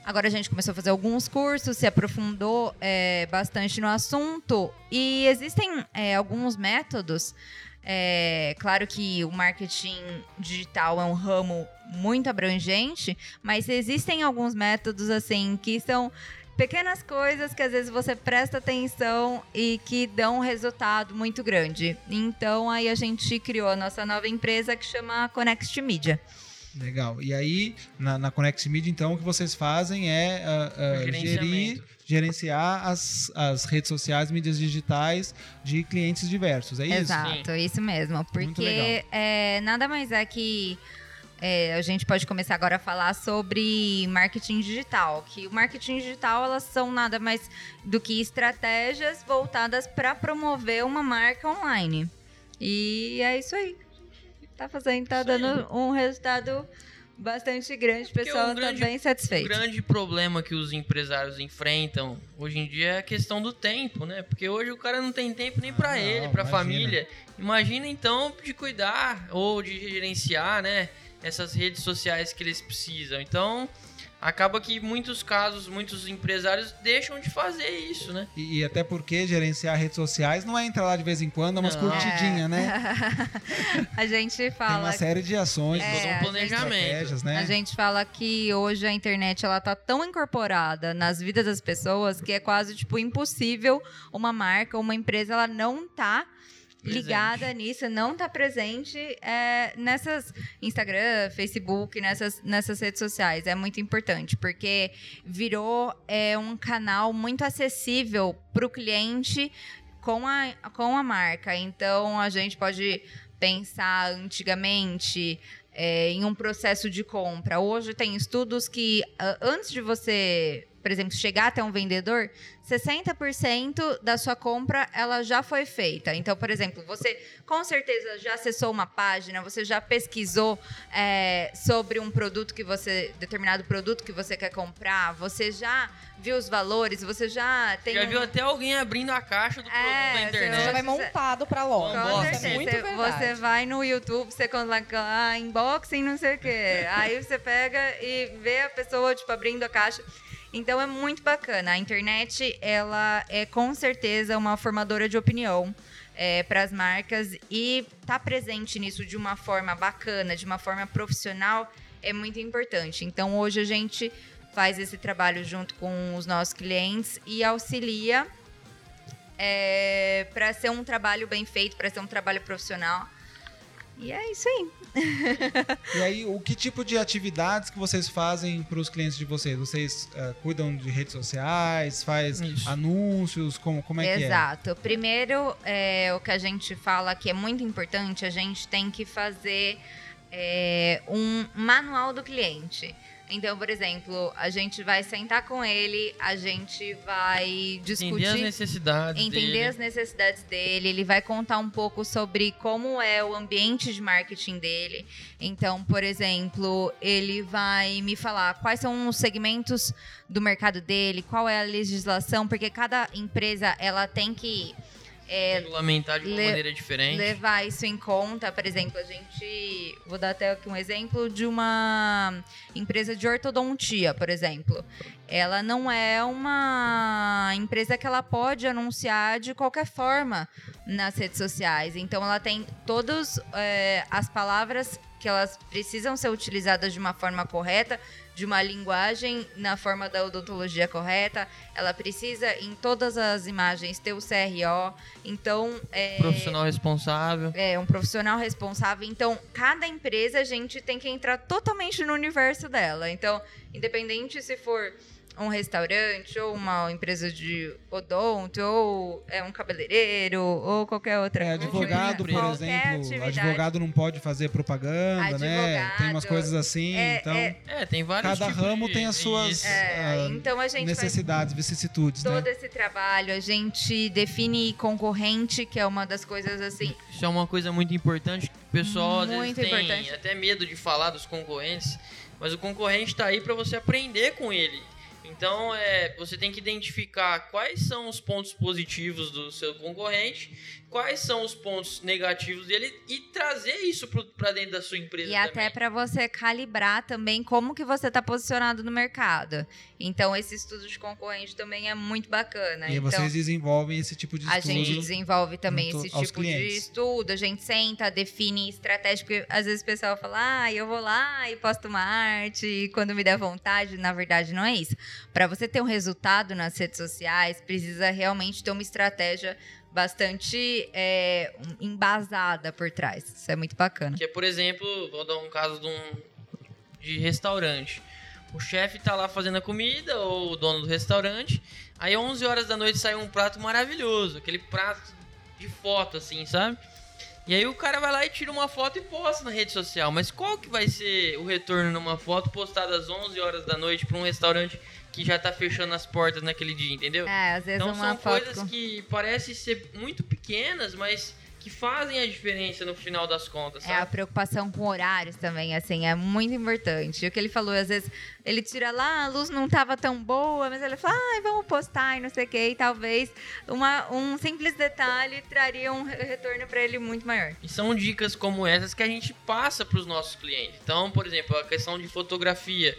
agora a gente começou a fazer alguns cursos, se aprofundou é, bastante no assunto e existem é, alguns métodos. É, claro que o marketing digital é um ramo muito abrangente, mas existem alguns métodos assim que são pequenas coisas que às vezes você presta atenção e que dão um resultado muito grande. Então aí a gente criou a nossa nova empresa que chama Connect Media. Legal. E aí, na, na Connect Media, então, o que vocês fazem é uh, uh, gerir. Gerenciar as, as redes sociais, mídias digitais de clientes diversos. É isso? Exato, isso mesmo. Porque é, nada mais é que é, a gente pode começar agora a falar sobre marketing digital. Que o marketing digital elas são nada mais do que estratégias voltadas para promover uma marca online. E é isso aí. Tá fazendo, tá Isso aí. dando um resultado bastante grande. O pessoal um grande- tá bem O satisfeito. grande problema que os empresários enfrentam hoje em dia é a questão do tempo, né? Porque hoje o cara não tem tempo nem pra Ah, ele, imagina. família. Imagina então de cuidar ou de gerenciar, né? Essas redes sociais que eles precisam. Então, acaba que muitos casos, muitos empresários deixam de fazer isso, né? E, e até porque gerenciar redes sociais não é entrar lá de vez em quando, é umas curtidinhas, né? a gente Tem fala uma série de ações, É, Todo a um gente- planejamento. estratégias, né? A gente fala que hoje a internet ela tá tão incorporada nas vidas das pessoas que é quase tipo impossível uma marca, uma empresa ela não tá Presente. ligada nisso, não tá presente é, nessas Instagram, Facebook, nessas, nessas redes sociais. É muito importante, porque virou é, um canal muito acessível para o cliente com a, com a marca. Então a gente pode pensar antigamente é, em um processo de compra. Hoje tem estudos que antes de você, por exemplo, chegar até um vendedor, 60% da sua compra ela já foi feita. Então, por exemplo, você com certeza já acessou uma página, você já pesquisou é, sobre um produto que você, determinado produto que você quer comprar, você já viu os valores, você já tem Já um- viu até alguém abrindo a caixa do produto É, na você internet. Já vai montado pra loja. Com Isso é certeza. muito Você- verdade. Você vai no YouTube, você coloca lá unboxing, não sei o quê. Aí você pega e vê a pessoa, tipo, abrindo a caixa. Então é muito bacana. A internet, ela é com certeza uma formadora de opinião para as marcas e tá presente nisso de uma forma bacana, de uma forma profissional, é muito importante. Então hoje a gente faz esse trabalho junto com os nossos clientes e auxilia é, para ser um trabalho bem feito, para ser um trabalho profissional. E é isso aí. E aí, o que tipo de atividades que vocês fazem para os clientes de vocês? Vocês uh, cuidam de redes sociais, faz Isso. anúncios, como, como é Exato. que é? Exato. Primeiro, é, o que a gente fala que é muito importante, a gente tem que fazer é, um manual do cliente. Então, por exemplo, a gente vai sentar com ele, a gente vai discutir. Entender as necessidades entender dele. as necessidades dele. Ele vai contar um pouco sobre como é o ambiente de marketing dele. Então, por exemplo, ele vai me falar quais são os segmentos do mercado dele, qual é a legislação, porque cada empresa ela tem que é, regulamentar de uma maneira diferente. Levar isso em conta, por exemplo, a gente. Vou dar até aqui um exemplo de uma empresa de ortodontia, por exemplo. Ela não é uma empresa que ela pode anunciar de qualquer forma nas redes sociais. Então ela tem todas é, as palavras que elas precisam ser utilizadas de uma forma correta, de uma linguagem na forma da odontologia correta. Ela precisa, em todas as imagens, ter o CRO. Então. É, profissional responsável. É, um profissional responsável. Então, cada empresa a gente tem que entrar totalmente no universo dela. Então, independente se for um restaurante, ou uma empresa de odonto, ou é um cabeleireiro, ou qualquer outra é, advogado, por exemplo, atividade. advogado não pode fazer propaganda, advogado, né? Tem umas coisas assim, é, então... É, é, tem vários Cada ramo de, tem as suas uh, então a gente necessidades, vicissitudes, todo né? esse trabalho, a gente define concorrente, que é uma das coisas assim... Isso é uma coisa muito importante, o pessoal às vezes tem importante. até medo de falar dos concorrentes, mas o concorrente está aí para você aprender com ele. Então, é, você tem que identificar quais são os pontos positivos do seu concorrente, quais são os pontos negativos dele e trazer isso para dentro da sua empresa. E também. até para você calibrar também como que você está posicionado no mercado. Então, esse estudo de concorrente também é muito bacana. E então, vocês desenvolvem esse tipo de estudo. A gente desenvolve também esse tipo clientes. de estudo. A gente senta, define estratégia, porque às vezes o pessoal fala, ah, eu vou lá e posto uma arte quando me der vontade. Na verdade, não é isso. Para você ter um resultado nas redes sociais, precisa realmente ter uma estratégia bastante é, embasada por trás. Isso é muito bacana. Que é, por exemplo, vou dar um caso de, um, de restaurante. O chefe tá lá fazendo a comida, ou o dono do restaurante. Aí, 11 horas da noite, sai um prato maravilhoso. Aquele prato de foto, assim, sabe? E aí o cara vai lá e tira uma foto e posta na rede social. Mas qual que vai ser o retorno numa foto postada às 11 horas da noite para um restaurante que já tá fechando as portas naquele dia, entendeu? É, às vezes então uma são foto coisas que parecem ser muito pequenas, mas que fazem a diferença no final das contas. Sabe? É a preocupação com horários também, assim, é muito importante. O que ele falou, às vezes ele tira lá, a luz não estava tão boa, mas ele fala, ah, vamos postar e não sei o quê, e talvez uma, um simples detalhe traria um retorno para ele muito maior. E são dicas como essas que a gente passa para os nossos clientes. Então, por exemplo, a questão de fotografia.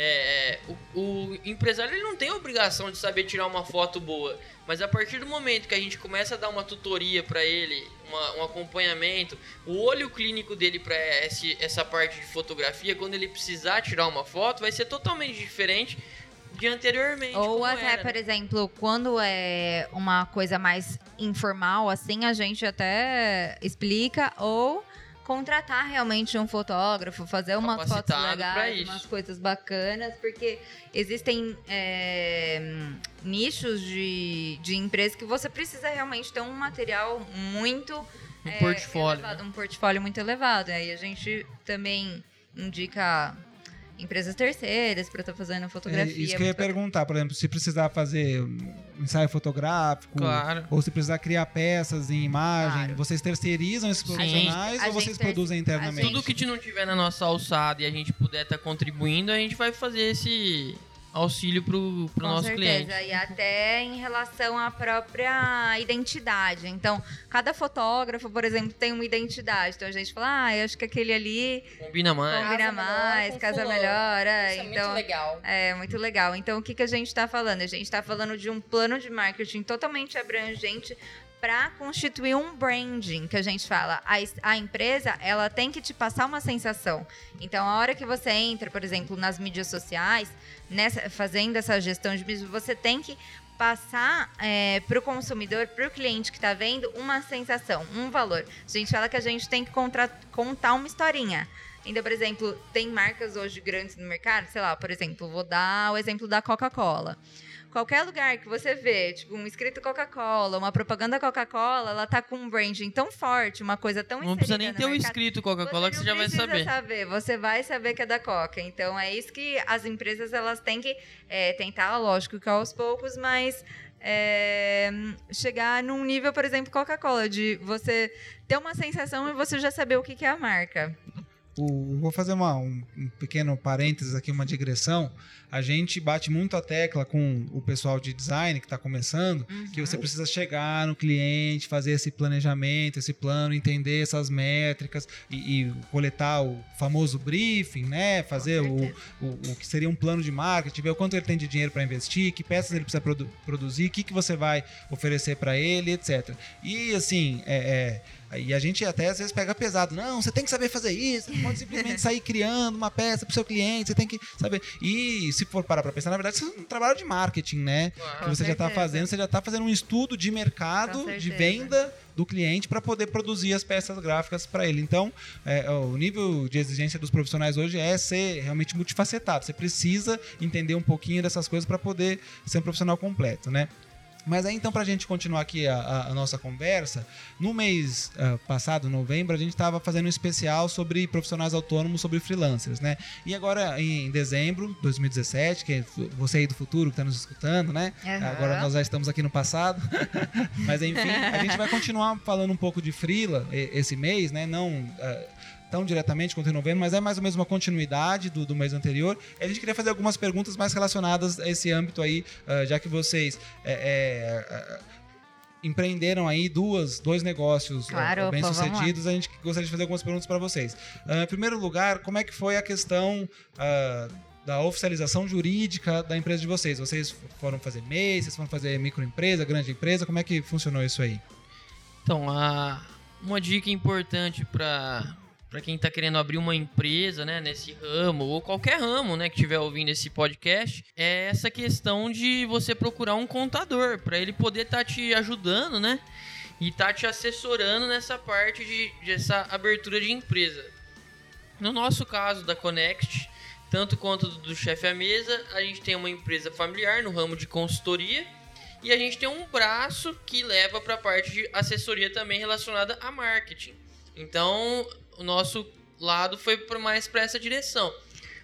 É, é, o, o, empresário ele não tem a obrigação de saber tirar uma foto boa, mas a partir do momento que a gente começa a dar uma tutoria para ele, uma, um acompanhamento, o olho clínico dele para essa parte de fotografia, quando ele precisar tirar uma foto, vai ser totalmente diferente de anteriormente. Ou até, era, por né? exemplo, quando é uma coisa mais informal, assim, a gente até explica, ou contratar realmente um fotógrafo, fazer umas fotos legais, umas coisas bacanas, porque existem é, nichos de, de empresas que você precisa realmente ter um material muito um é, portfólio, elevado, né? um portfólio muito elevado. Aí a gente também indica empresas terceiras para estar tá fazendo fotografia. É, isso que eu ia perguntar, por exemplo, se precisar fazer um ensaio fotográfico, claro. ou se precisar criar peças em imagem, claro. vocês terceirizam esses profissionais ou vocês produzem internamente? Tudo que não tiver na nossa alçada e a gente puder estar tá contribuindo, a gente vai fazer esse auxílio para o nosso certeza. cliente. E até em relação à própria identidade. Então, cada fotógrafo, por exemplo, tem uma identidade. Então a gente fala, ah, eu acho que aquele ali combina mais, combina casa mais, melhor casa fulano. melhor. É, Isso então, é muito legal. É, muito legal. Então, o que, que a gente está falando? A gente está falando de um plano de marketing totalmente abrangente para constituir um branding, que a gente fala. A, a, empresa, ela tem que te passar uma sensação. Então, a hora que você entra, por exemplo, nas mídias sociais, nessa, fazendo essa gestão de mídias, você tem que passar é, para o consumidor, para o cliente que está vendo, uma sensação, um valor. A gente fala que a gente tem que contar uma historinha. Então, por exemplo, tem marcas hoje grandes no mercado, sei lá, por exemplo, vou dar o exemplo da Coca-Cola. Qualquer lugar que você vê, tipo, um escrito Coca-Cola, uma propaganda Coca-Cola, ela tá com um branding tão forte, uma coisa tão Não precisa nem ter mercado, escrito Coca-Cola que você já vai precisa saber. Você vai saber que é da Coca. Então é isso que as empresas elas têm que é, tentar, lógico que aos poucos, mas é, chegar num nível, por exemplo, Coca-Cola, de você ter uma sensação e você já saber o que, que é a marca. O- vou fazer uma- um, um pequeno parênteses aqui, uma digressão. A gente bate muito a tecla com o pessoal de design que está começando, que você precisa chegar no cliente, fazer esse planejamento, esse plano, entender essas métricas e, e coletar o famoso briefing, né? Fazer o, o, o que seria um plano de marketing, ver o quanto ele tem de dinheiro para investir, que peças ele precisa produ- produzir, o que, que você vai oferecer para ele, etc. E assim, é, é, e a gente até às vezes pega pesado. Não, você tem que saber fazer isso, não pode simplesmente sair criando uma peça para o seu cliente, você tem que saber. E se for parar para pensar, na verdade, isso é um trabalho de marketing, né? que Claro. você já está fazendo, você já está fazendo um estudo de mercado, de venda do cliente para poder produzir as peças gráficas para ele. Então, é, o nível de exigência dos profissionais hoje é ser realmente multifacetado. Você precisa entender um pouquinho dessas coisas para poder ser um profissional completo, né? Mas aí, então, para a gente continuar aqui a, a- a nossa conversa, no mês ah, passado, novembro, a gente estava fazendo um especial sobre profissionais autônomos, sobre freelancers, né? E agora, em dezembro de 2017, que é você aí do futuro que está nos escutando, né? Aham. Agora nós já estamos aqui no passado. Mas enfim, a gente vai continuar falando um pouco de Freela esse mês, né? Não ah, tão diretamente quanto em novembro, mas é mais ou menos uma continuidade do, do mês anterior. E a gente queria fazer algumas perguntas mais relacionadas a esse âmbito aí, ah, já que vocês é, é, ah, empreenderam aí duas, dois negócios Claro, ah, bem opa, sucedidos. A gente gostaria de fazer algumas perguntas para vocês. Ah, em primeiro lugar, como é que foi a questão ah, da oficialização jurídica da empresa de vocês? Vocês foram fazer MEI, vocês foram fazer microempresa, grande empresa? Como é que funcionou isso aí? Então, a, uma dica importante para para quem está querendo abrir uma empresa, né, nesse ramo ou qualquer ramo, né, que estiver ouvindo esse podcast, é essa questão de você procurar um contador para ele poder estar te ajudando, né, e estar te assessorando nessa parte de dessa abertura de empresa. No nosso caso da Connect, tanto quanto do chefe à mesa, a gente tem uma empresa familiar no ramo de consultoria e a gente tem um braço que leva para a parte de assessoria também relacionada a marketing. Então, o nosso lado foi por mais para essa direção.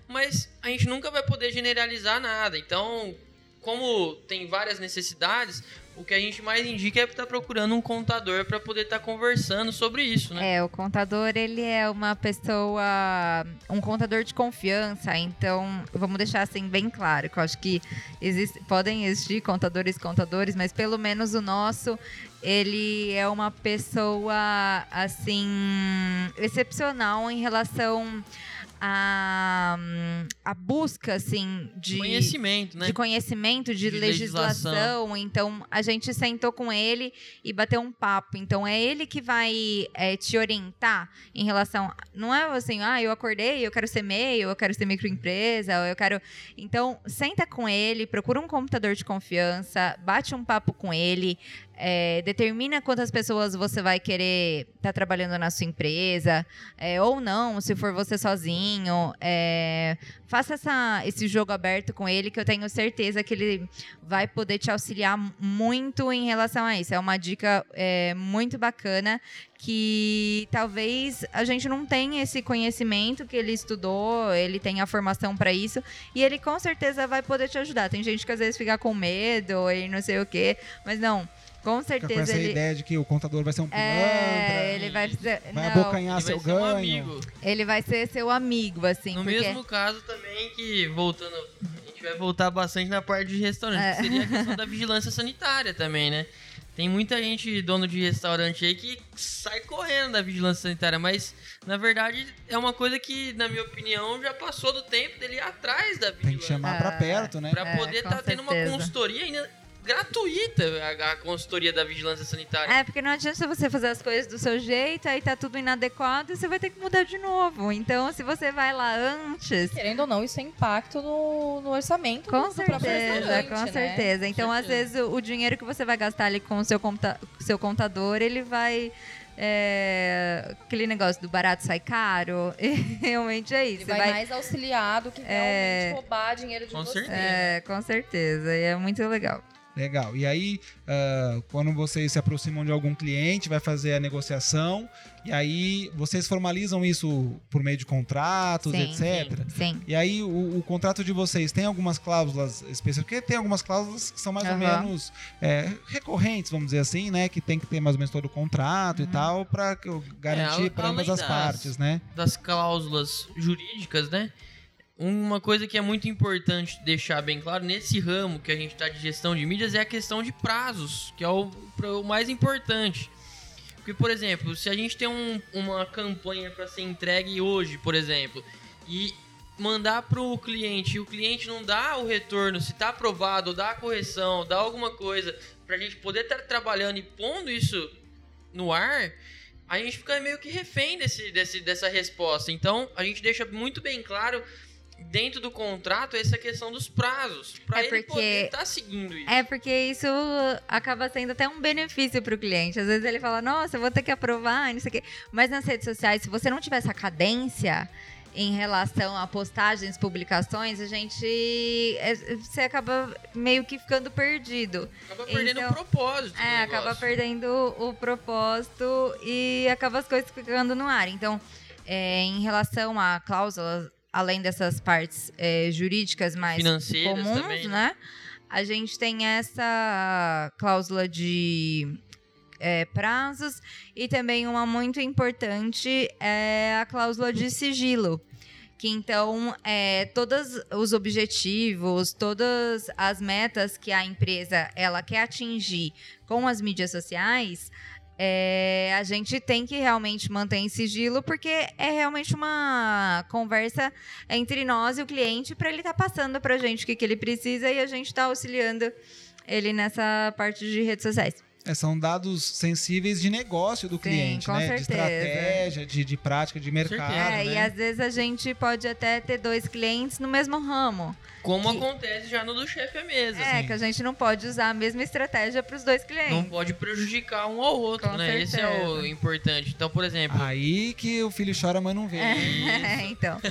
Mas a gente nunca vai poder generalizar nada. Então, como tem várias necessidades, o que a gente mais indica é estar procurando um contador para poder estar conversando sobre isso, né? É, o contador, ele é uma pessoa, um contador de confiança, então vamos deixar assim bem claro, que eu acho que existe, podem existir contadores contadores, mas pelo menos o nosso, ele é uma pessoa, assim, excepcional em relação a, a busca, assim, de Conhecimento, né? de conhecimento de, De legislação. legislação. Então, a gente sentou com ele e bateu um papo. Então, é ele que vai é, te orientar em relação. Não é assim, ah, eu acordei, eu quero ser MEI, eu quero ser microempresa, ou eu quero. Então, senta com ele, procura um computador de confiança, bate um papo com ele. É, determina quantas pessoas você vai querer estar trabalhando na sua empresa, é, ou não, se for você sozinho. é, faça essa, esse jogo aberto com ele, que eu tenho certeza que ele vai poder te auxiliar muito em relação a isso. É uma dica é, muito bacana que talvez a gente não tenha esse conhecimento que ele estudou, ele tem a formação para isso e ele com certeza vai poder te ajudar. Tem gente que às vezes fica com medo e não sei o quê, mas não, com Fica com certeza essa ele ideia de que o contador vai ser um pilantra, é, ele vai fazer, vai não, abocanhar Ele vai seu ser um ganho. amigo. ele vai ser seu amigo assim, No porque mesmo caso também que, voltando, a gente vai voltar bastante na parte de restaurante, É. que seria a questão da vigilância sanitária também, né? Tem muita gente, dono de restaurante aí, que sai correndo da vigilância sanitária, mas na verdade é uma coisa que, na minha opinião, já passou do tempo dele ir atrás da Tem que vigilância. chamar pra Ah, perto, né? Pra É, poder estar tendo uma certeza. consultoria ainda gratuita a, a consultoria da vigilância sanitária. É, porque não adianta você fazer as coisas do seu jeito, aí tá tudo inadequado e você vai ter que mudar de novo. Então, se você vai lá antes. Querendo ou não, isso é impacto no, no orçamento Com certeza, restaurante, com né? certeza. Então, às certeza. vezes, o, o dinheiro que você vai gastar ali com o seu, computa- seu contador, ele vai. é, aquele negócio do barato sai caro. Realmente é isso. Ele Você vai, mais auxiliar do que realmente É. roubar dinheiro de Com você. certeza. É, com certeza. E é muito legal. Legal. E aí, ah, quando vocês se aproximam de algum cliente, vai fazer a negociação, e aí vocês formalizam isso por meio de contratos, Sim, etc. Sim. E aí, o, o contrato de vocês tem algumas cláusulas específicas, porque tem algumas cláusulas que são mais ou Aham. menos é, recorrentes, vamos dizer assim, né? Que tem que ter mais ou menos todo o contrato Uhum. e tal, para garantir É, para ambas as partes, né? das cláusulas jurídicas, né? Uma coisa que é muito importante deixar bem claro nesse ramo que a gente está de gestão de mídias é a questão de prazos, que é o, o mais importante. Porque, por exemplo, se a gente tem um- uma campanha para ser entregue hoje, por exemplo, e mandar para o cliente e o cliente não dá o retorno, se está aprovado, dá a correção, dá alguma coisa, para a gente poder estar trabalhando e pondo isso no ar, a gente fica meio que refém desse, desse, dessa resposta. Então, a gente deixa muito bem claro dentro do contrato essa questão dos prazos, para É ele porque- poder estar seguindo isso. É porque isso acaba sendo até um benefício para o cliente. Às vezes ele fala, nossa, eu vou ter que aprovar, não sei o quê. Mas nas redes sociais, se você não tiver essa cadência em relação a postagens, publicações, a gente. é, Você acaba meio que ficando perdido. Acaba perdendo Então, o propósito. É, acaba perdendo o propósito e acaba as coisas ficando no ar. Então, é, em relação a cláusulas, além dessas partes é, jurídicas mais Financeiras comuns, também, né? A gente tem essa cláusula de é, prazos e também uma muito importante é a cláusula de sigilo. Que então, é, todos os objetivos, todas as metas que a empresa ela quer atingir com as mídias sociais, é, a gente tem que realmente manter em sigilo, porque é realmente uma conversa entre nós e o cliente para ele estar passando para a gente o que, que ele precisa e a gente está auxiliando ele nessa parte de redes sociais. É, são dados sensíveis de negócio do Sim, cliente, com né? De certeza. estratégia, de, de prática, de mercado. certeza. é, né? e às vezes a gente pode até ter dois clientes no mesmo ramo. Como que- acontece já no do chefe à mesa. É, Sim. que a gente não pode usar a mesma estratégia para os dois clientes. Não pode prejudicar um ao outro, Com né? Esse é o certeza. importante. Então, por exemplo, Aí que o filho chora, mas não vê. É, então.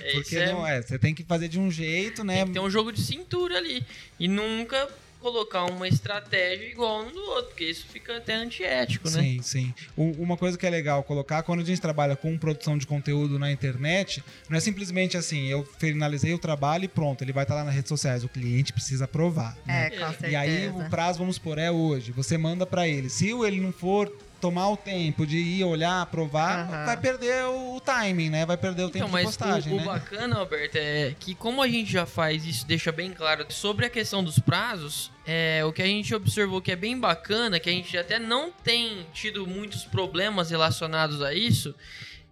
é, isso Porque é- não é, você tem que fazer de um jeito, né? tem que ter um jogo de cintura ali. E nunca colocar uma estratégia igual um do outro, porque isso fica até antiético, né? Sim, sim. U- Uma coisa que é legal colocar, quando a gente trabalha com produção de conteúdo na internet, não é simplesmente assim, eu finalizei o trabalho e pronto, ele vai estar lá nas redes sociais. O cliente precisa aprovar. né? É, com certeza. E aí o prazo, vamos supor, é hoje. Você manda pra ele. Se o- ele não for tomar o tempo de ir olhar, aprovar, Aham. vai perder o, o timing, né? Vai perder o tempo Então, de mas postagem, o, o né? bacana, Alberto, é que como a gente já faz isso, deixa bem claro sobre a questão dos prazos, é, o que a gente observou que é bem bacana, que a gente até não tem tido muitos problemas relacionados a isso,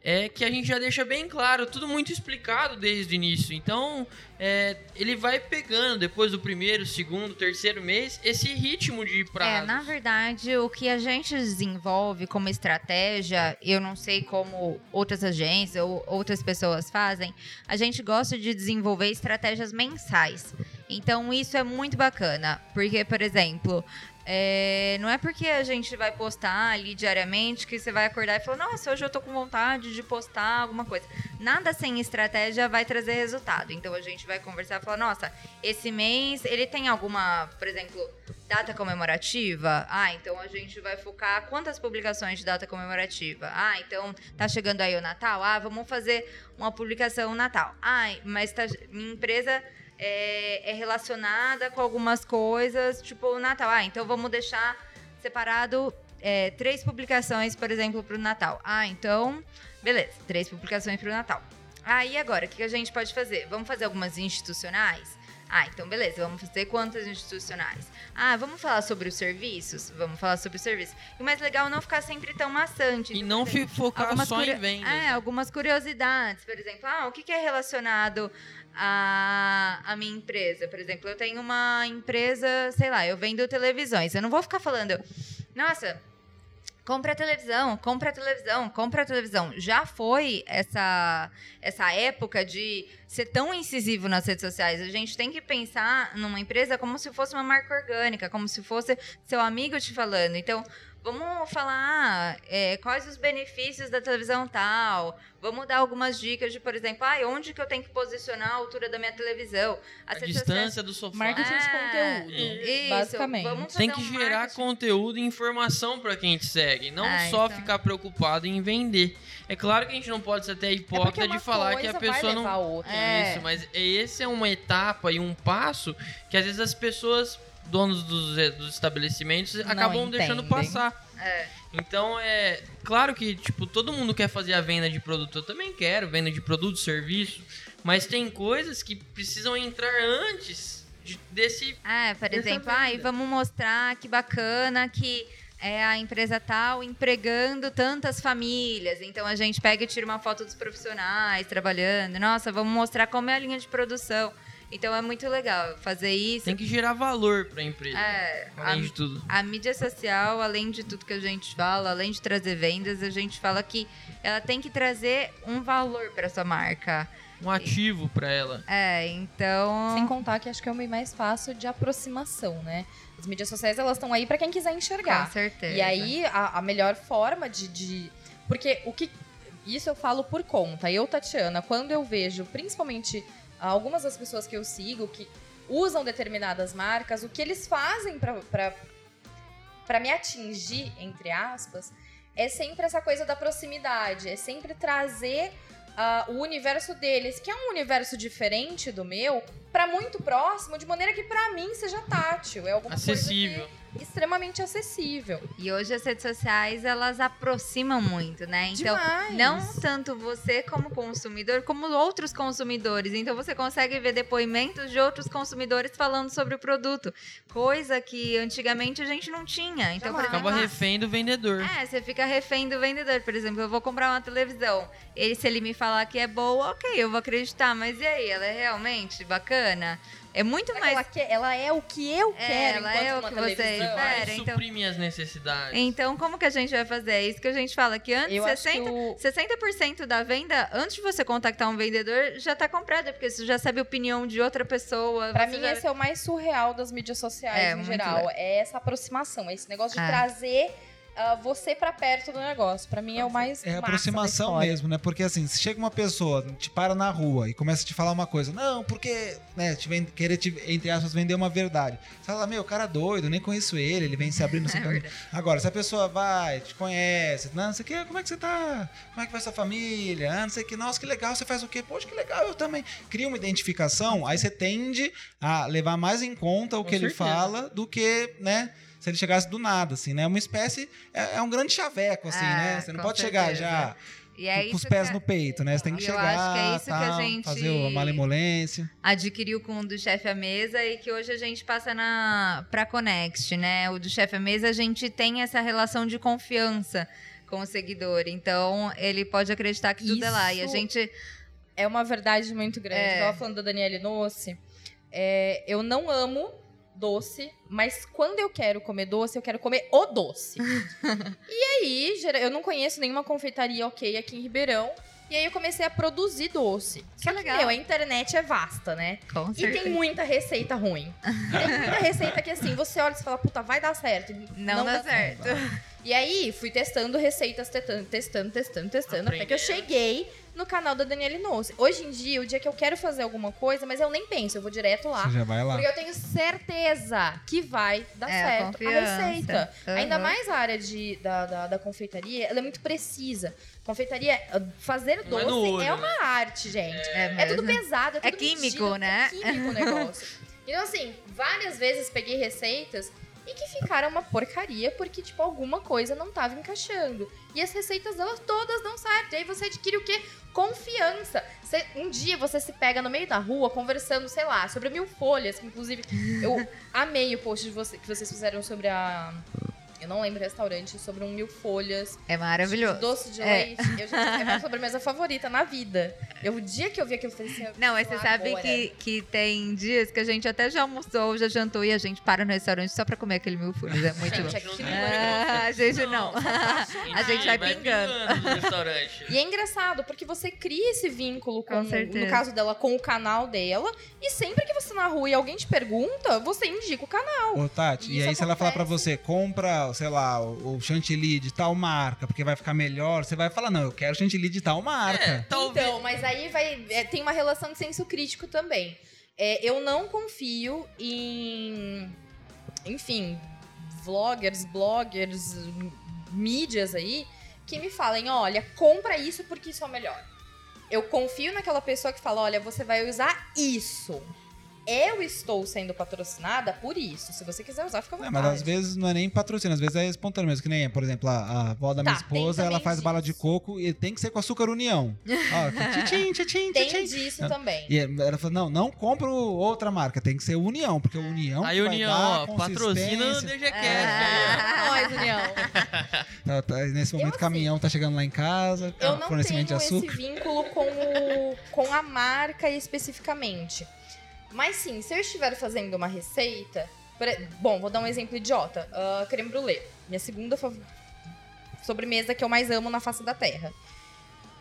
é que a gente já deixa bem claro, tudo muito explicado desde o início. Então, é, ele vai pegando depois do primeiro, segundo, terceiro mês esse ritmo de É, prazo. na verdade, o que a gente desenvolve como estratégia, eu não sei como outras agências ou outras pessoas fazem, a gente gosta de desenvolver estratégias mensais. Então, isso é muito bacana, porque, por exemplo, é, não é porque a gente vai postar ali diariamente que você vai acordar e falar, nossa, hoje eu tô com vontade de postar alguma coisa. Nada sem estratégia vai trazer resultado. Então a gente vai conversar e falar, nossa, esse mês ele tem alguma, por exemplo, data comemorativa? Ah, então a gente vai focar quantas publicações de data comemorativa? Ah, então tá chegando aí o Natal? Ah, vamos fazer uma publicação Natal. Ah, mas tá, minha empresa é, é relacionada com algumas coisas, tipo o Natal. Ah, então vamos deixar separado é, três publicações, por exemplo, para o Natal. Ah, então, beleza, três publicações para o Natal. Ah, e agora, o que a gente pode fazer? Vamos fazer algumas institucionais? Ah, então beleza, vamos fazer quantas institucionais? Ah, vamos falar sobre os serviços? Vamos falar sobre os serviços. E o mais legal é não ficar sempre tão maçante. E Então, não focar só curio- em vendas. É, algumas curiosidades, por exemplo, ah, o que que é relacionado a, a minha empresa. Por exemplo, eu tenho uma empresa, sei lá, eu vendo televisões. Eu não vou ficar falando, nossa, compra a televisão, compra a televisão, compra a televisão. Já foi essa, essa época de ser tão incisivo nas redes sociais. A gente tem que pensar numa empresa como se fosse uma marca orgânica, como se fosse seu amigo te falando. Então, vamos falar é, quais os benefícios da televisão tal. Vamos dar algumas dicas de, por exemplo, ah, onde que eu tenho que posicionar a altura da minha televisão. A redes distância do sofá. Marketing de É, conteúdo, isso, basicamente. vamos Tem que um gerar marketing. conteúdo e informação para quem te segue, não Ah, só então. ficar preocupado em vender. É claro que a gente não pode ser até É hipócrita uma de falar que a pessoa não a outra. É. Isso, mas esse é uma etapa e um passo que às vezes as pessoas, donos dos, eh, dos estabelecimentos, acabam deixando entendem. passar. É. Então é claro que tipo todo mundo quer fazer a venda de produto, eu também quero venda de produto, serviço, mas tem coisas que precisam entrar antes de- desse É, por exemplo, ah, e vamos mostrar que bacana que é a empresa tal empregando tantas famílias. Então a gente pega e tira uma foto dos profissionais trabalhando. Nossa, vamos mostrar como é a linha de produção. Então é muito legal fazer isso. tem que gerar valor para a empresa, É, a, além de tudo. a mídia social, além de tudo que a gente fala, além de trazer vendas, a gente fala que ela tem que trazer um valor para sua marca. Um ativo para ela. É, então. Sem contar que acho que é o meio mais fácil de aproximação, né? As mídias sociais, elas estão aí para quem quiser enxergar. Com certeza. E aí, a, a melhor forma de, de- Porque o que. Isso eu falo por conta. Eu, Tatiana, quando eu vejo, principalmente algumas das pessoas que eu sigo que usam determinadas marcas, o que eles fazem pra me atingir, entre aspas, é sempre essa coisa da proximidade. É sempre trazer ah, o universo deles, que é um universo diferente do meu, pra muito próximo, de maneira que pra mim seja tátil. É alguma Acessível. coisa que- extremamente acessível. E hoje as redes sociais, elas aproximam muito, né? Então, Demais. não tanto você como consumidor, como outros consumidores. Então, você consegue ver depoimentos de outros consumidores falando sobre o produto. Coisa que antigamente a gente não tinha. Então, por exemplo, Acaba refém do vendedor. é, você fica refém do vendedor. Por exemplo, eu vou comprar uma televisão. Ele, se ele me falar que é boa, ok, eu vou acreditar. Mas e aí, ela é realmente bacana? É muito mais. Ela, quer- ela é o que eu É, quero ela enquanto é o uma que você espera. Então- suprir minhas necessidades. Então, como que a gente vai fazer? É isso que a gente fala, que antes Eu acho 60, que o- 60% da venda, antes de você contactar um vendedor, já tá comprada, porque você já sabe a opinião de outra pessoa. Pra você mim, já- esse é o mais surreal das mídias sociais É, em geral. legal. É essa aproximação, é esse negócio de É. trazer ah, você pra perto do negócio. Pra mim é o mais É aproximação mesmo, né? Porque assim, se chega uma pessoa, te para na rua e começa a te falar uma coisa, não, porque, né, te vem, querer, te, entre aspas, vender uma verdade. Você fala, meu, cara doido, nem conheço ele, ele vem se abrindo. É assim, verdade. Agora, se a pessoa vai, te conhece, não, não sei o que, como é que você tá? Como é que vai sua família? Ah, não sei o que, nossa, que legal, você faz o quê? Poxa, que legal, eu também. Cria uma identificação, aí você tende a levar mais em conta o Com que ele certeza. fala do que, né? Se ele chegasse do nada, assim, né? Uma espécie. É, é um grande chaveco, assim, É, né? Você não pode chegar certeza. já E é com os isso pés que no peito, né? Você tem que Eu chegar, acho que é isso que a gente- fazer a malemolência. adquiriu com o do chefe à mesa e que hoje a gente passa na pra Conext, né? O do chefe à mesa a gente tem essa relação de confiança com o seguidor. Então, ele pode acreditar que tudo é lá. E a Isso- gente É uma verdade muito grande. É. Eu tava falando da Daniele Nossi. É, eu não amo doce, mas quando eu quero comer doce, eu quero comer o doce. e aí, eu não conheço nenhuma confeitaria ok aqui em Ribeirão. E aí eu comecei a produzir doce. Que legal. Meu, a internet é vasta, né? com E certeza. tem muita receita ruim. Tem muita receita que assim, você olha e fala, puta, vai dar certo. E Não, dá certo. E aí, fui testando receitas, testando, testando, testando, testando, até que eu cheguei no canal da Daniele Nossi. Hoje em dia, o dia que eu quero fazer alguma coisa, mas eu nem penso, eu vou direto lá. Você já vai lá. Porque eu tenho certeza que vai dar É, certo a receita. Uhum. Ainda mais a área de, da, da, da confeitaria, ela é muito precisa. Confeitaria, ah, fazer é doce olho, é uma né? arte, gente. É, É tudo mesmo. pesado, é É tudo químico, medido, né? É químico o negócio. Então, assim, várias vezes peguei receitas e que ficaram uma porcaria porque, tipo, alguma coisa não tava encaixando. E as receitas delas todas dão certo. E aí você adquire o quê? Confiança. Você- um dia você se pega no meio da rua conversando, sei lá, sobre mil folhas, que inclusive eu amei o post de você, que vocês fizeram sobre a. Eu não lembro restaurante, sobre um mil folhas. É maravilhoso. Doce de É. leite. Eu já, é a minha sobremesa favorita na vida. Eu, o dia que eu vi aquilo, eu falei assim... Não, mas você sabe agora. que, que tem dias que a gente até já almoçou, já jantou e a gente para no restaurante só pra comer aquele mil furos. É muito Gente, bom. tem Ah, a gente não. A gente vai pingando. no restaurante. E é engraçado, porque você cria esse vínculo com, Com no caso dela, com o canal dela. E sempre que você tá na rua e alguém te pergunta, você indica o canal. Ô, Tati, e Isso aí se ela falar pra acontece. você, compra, sei lá, o, o chantilly de tal marca, porque vai ficar melhor, você vai falar, não, eu quero chantilly de tal marca. É, talvez. Então, mas aí vai. é, tem uma relação de senso crítico também. É, eu não confio em. Enfim, vloggers, bloggers, mídias aí, que me falem: olha, compra isso porque isso é o melhor. Eu confio naquela pessoa que fala: olha, você vai usar isso. Eu estou sendo patrocinada por isso. Se você quiser usar, fica à É, vontade. mas às vezes não é nem patrocínio, às vezes é espontâneo mesmo. Que nem, por exemplo, a, a avó da minha Tá, tem esposa, ela faz bala de disso. coco e tem que ser com açúcar união. Ó, tchim, tchim, Tem tchim. disso também. E ela falou, não, não compro outra marca, tem que ser União, porque o União Aí, União, ó, patrocina o consistência. DGCast. Ah. Nós, União. Tá, tá, nesse momento Eu, o caminhão tá chegando lá em casa, Eu não fornecimento tenho de esse açúcar. vínculo com, o, com a marca especificamente. Mas sim, se eu estiver fazendo uma receita. bom, vou dar um exemplo idiota. Ah, creme brulee. Minha segunda fa- sobremesa que eu mais amo na face da terra.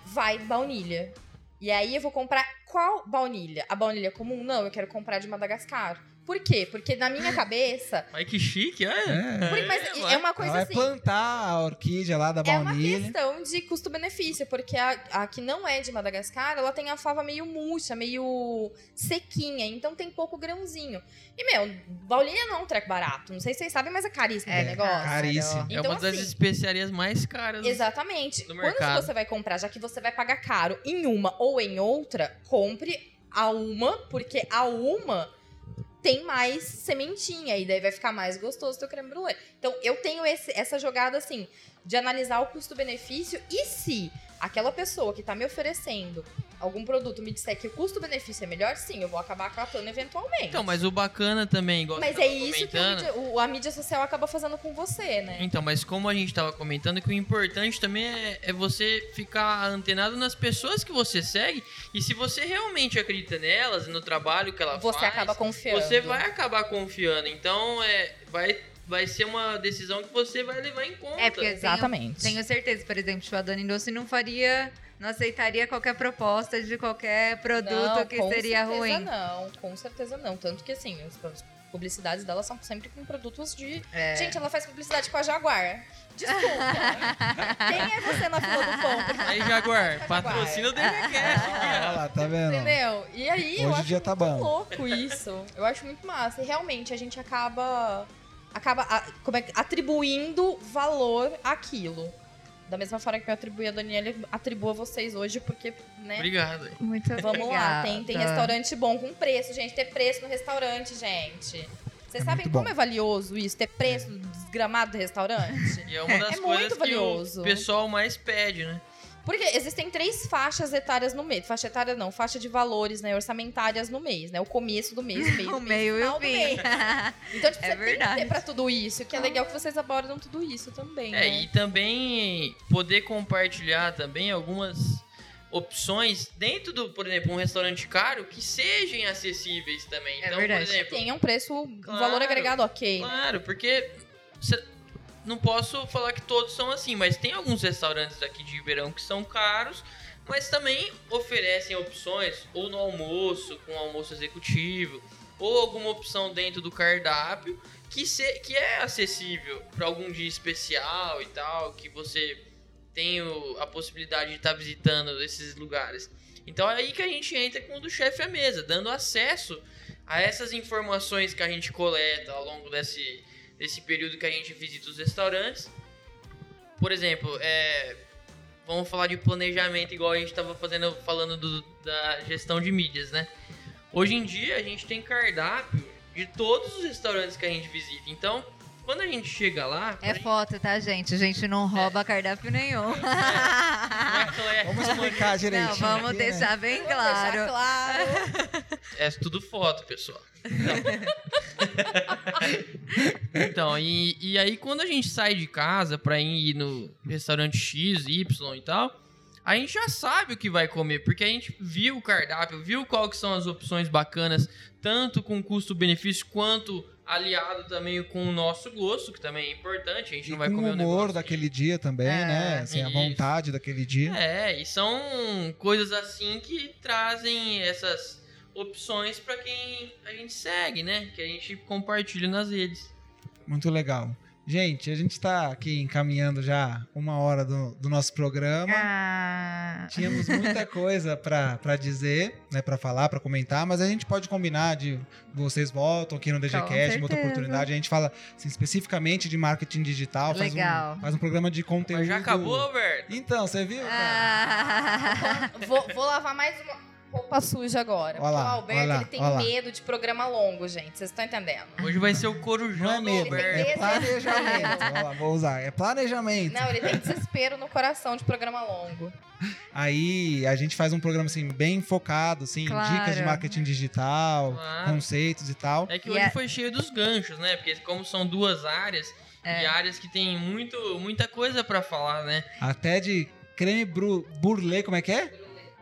Vai baunilha. E aí eu vou comprar qual baunilha? A baunilha comum? Não, eu quero comprar de Madagascar. Por quê? Porque na minha cabeça. Mas que chique, olha. É. Por- mas vai. é uma coisa Ela vai assim. plantar a orquídea lá da É uma baunilha. questão de custo-benefício, porque a, a que não é de Madagascar, ela tem a fava meio murcha, meio sequinha, então tem pouco grãozinho. E, meu, baunilha não é um treco barato. Não sei se vocês sabem, mas é caríssimo É o negócio. caríssimo. É Então, uma das assim, especiarias mais caras. Exatamente. do Quando mercado. você vai comprar, já que você vai pagar caro em uma ou em outra, compre a uma, porque a uma tem mais sementinha e daí vai ficar mais gostoso o teu creme brulee. Então eu tenho esse- essa jogada assim de analisar o custo-benefício e se aquela pessoa que tá me oferecendo algum produto me disser que o custo-benefício é melhor, sim, eu vou acabar catando eventualmente. Então, mas o bacana também, igual Mas você é isso que o comentando. mídia- o- a mídia social acaba fazendo com você, né? Então, mas como a gente tava comentando, que o importante também é, é você ficar antenado nas pessoas que você segue. E se você realmente acredita nelas, no trabalho que ela Você faz, acaba confiando. você vai acabar confiando. Então, é, vai, vai ser uma decisão que você vai levar em conta. É, porque Exatamente. Tenho certeza, por exemplo, tipo, a Dani Doce não faria, não aceitaria qualquer proposta de qualquer produto Não, que com seria certeza ruim. Não, com certeza não. Tanto que assim, as publicidades dela são sempre com produtos de. É. Gente, ela faz publicidade com a Jaguar. Desculpa. Quem é você na fila do pão? Aí, Jaguar, patrocina o DGCast. Olha lá, tá vendo? Entendeu? E aí eu Hoje o acho dia tá muito bom. louco isso. Eu acho muito massa. E realmente a gente acaba acaba a- como é atribuindo valor àquilo. Da mesma forma que eu atribuí a Daniela, atribuo a vocês hoje, porque, né? Obrigado. Muito Vamos lá, tem, tem restaurante bom com preço, gente. Ter preço no restaurante, gente. Vocês É sabem muito como bom. é valioso isso? Ter preço desgramado do restaurante? E é uma das É coisas muito que valioso. o pessoal mais pede, né? Porque existem três faixas etárias no mês. Faixa etária não, faixa de valores, né? Orçamentárias no mês, né? O começo do mês, o meio O do mês, meio e final o do mês. Então, tipo, É você tem que verdade. ter pra tudo isso. Que é legal que vocês abordam tudo isso também, É, né? e também poder compartilhar também algumas opções dentro do, por exemplo, um restaurante caro que sejam acessíveis também. É então, verdade. por exemplo, Tenha um preço, um Claro. valor agregado ok. claro, porque cê- não posso falar que todos são assim, mas tem alguns restaurantes daqui de Ribeirão que são caros, mas também oferecem opções ou no almoço, com almoço executivo, ou alguma opção dentro do cardápio que, se, que é acessível para algum dia especial e tal, que você tem o- a possibilidade de estar visitando esses lugares. Então é aí que a gente entra com o do chefe à mesa, dando acesso a essas informações que a gente coleta ao longo desse, desse período que a gente visita os restaurantes. Por exemplo, é, vamos falar de planejamento igual a gente estava fazendo, falando do- da gestão de mídias, né? Hoje em dia a gente tem cardápio de todos os restaurantes que a gente visita. Então, quando a gente chega lá, É foto, tá, gente? A gente não rouba cardápio nenhum. é, Vamos explicar direitinho. Não, vamos aqui, né? deixar bem Vamos claro. deixar claro. É tudo foto, pessoal. Então, Então, e, e aí quando a gente sai de casa pra ir no restaurante X, Y e tal, a gente já sabe o que vai comer, porque a gente viu o cardápio, viu qual que são as opções bacanas, tanto com custo-benefício quanto aliado também com o nosso gosto, que também é importante. A gente E não vai com comer o um humor negócio daquele dia também, É, né? Assim, a vontade daquele dia. É, e são coisas assim que trazem essas opções pra quem a gente segue, né? Que a gente compartilha nas redes. Muito legal. Gente, a gente está aqui encaminhando já uma hora do, do nosso programa. Ah, Tínhamos muita coisa para dizer, né, para falar, para comentar, mas a gente pode combinar de vocês voltam aqui no DGCast, uma outra oportunidade. A gente fala assim, especificamente de marketing digital, faz Legal. um, faz um programa de conteúdo. Mas já acabou, Alberto? Então, você viu? cara? ah, Vou, vou lavar mais uma roupa suja agora. Olha lá, porque o Alberto olha lá, ele tem olha lá. medo de programa longo, gente. Vocês estão entendendo? Hoje vai ser o Não é corujão do medo, Alberto. é planejamento. Olha lá, vou usar. É planejamento. Não, ele tem desespero no coração de programa longo. Aí a gente faz um programa assim bem focado, assim, Claro. dicas de marketing digital, Claro. conceitos e tal. É que E hoje é- foi cheio dos ganchos, né? Porque como são duas áreas, É. e áreas que tem muito, muita coisa pra falar, né? Até de creme bru, burlê, como é que é?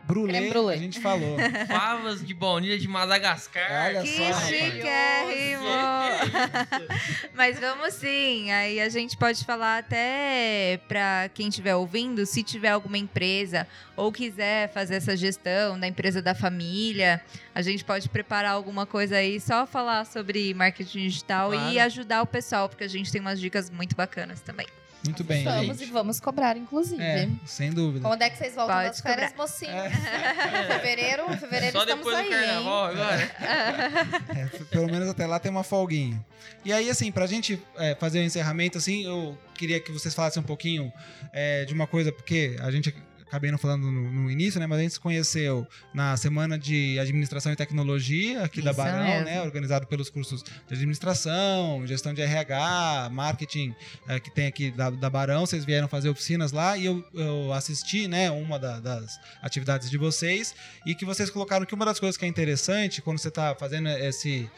Brulê, Creme brulee. a gente falou. Favas de baunilha de Madagascar. Olha que só, chiquérrimo! Mas vamos sim, aí a gente pode falar até pra quem estiver ouvindo, se tiver alguma empresa ou quiser fazer essa gestão da empresa da família, a gente pode preparar alguma coisa aí, só falar sobre marketing digital Claro. e ajudar o pessoal, porque a gente tem umas dicas muito bacanas também. Muito bem, Vamos gente. e vamos cobrar, inclusive. É, sem dúvida. Quando é que vocês voltam Pode das férias, mocinho? É. Fevereiro, fevereiro Só estamos depois aí, do carnaval agora. hein? É, pelo menos até lá tem uma folguinha. E aí, assim, pra gente é, fazer o encerramento, assim, eu queria que vocês falassem um pouquinho é, de uma coisa, porque a gente acabei não falando no, no início, né? Mas a gente se conheceu na semana de administração e tecnologia aqui da Isso Barão, mesmo. né? Organizado pelos cursos de administração, gestão de RH, marketing é, que tem aqui da, da Barão. Vocês vieram fazer oficinas lá e eu, eu assisti, né? Uma da- das atividades de vocês e que vocês colocaram que uma das coisas que é interessante quando você está fazendo esse,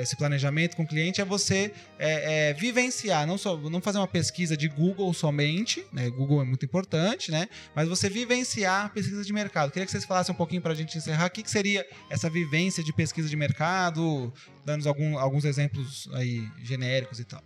esse planejamento com o cliente é você é, é, vivenciar, não, só, não fazer uma pesquisa de Google somente, né? Google é muito importante, né? Mas você vivenciar a pesquisa de mercado. Queria que vocês falassem um pouquinho para a gente encerrar. O que, que seria essa vivência de pesquisa de mercado, dando algum, alguns exemplos aí genéricos e tal.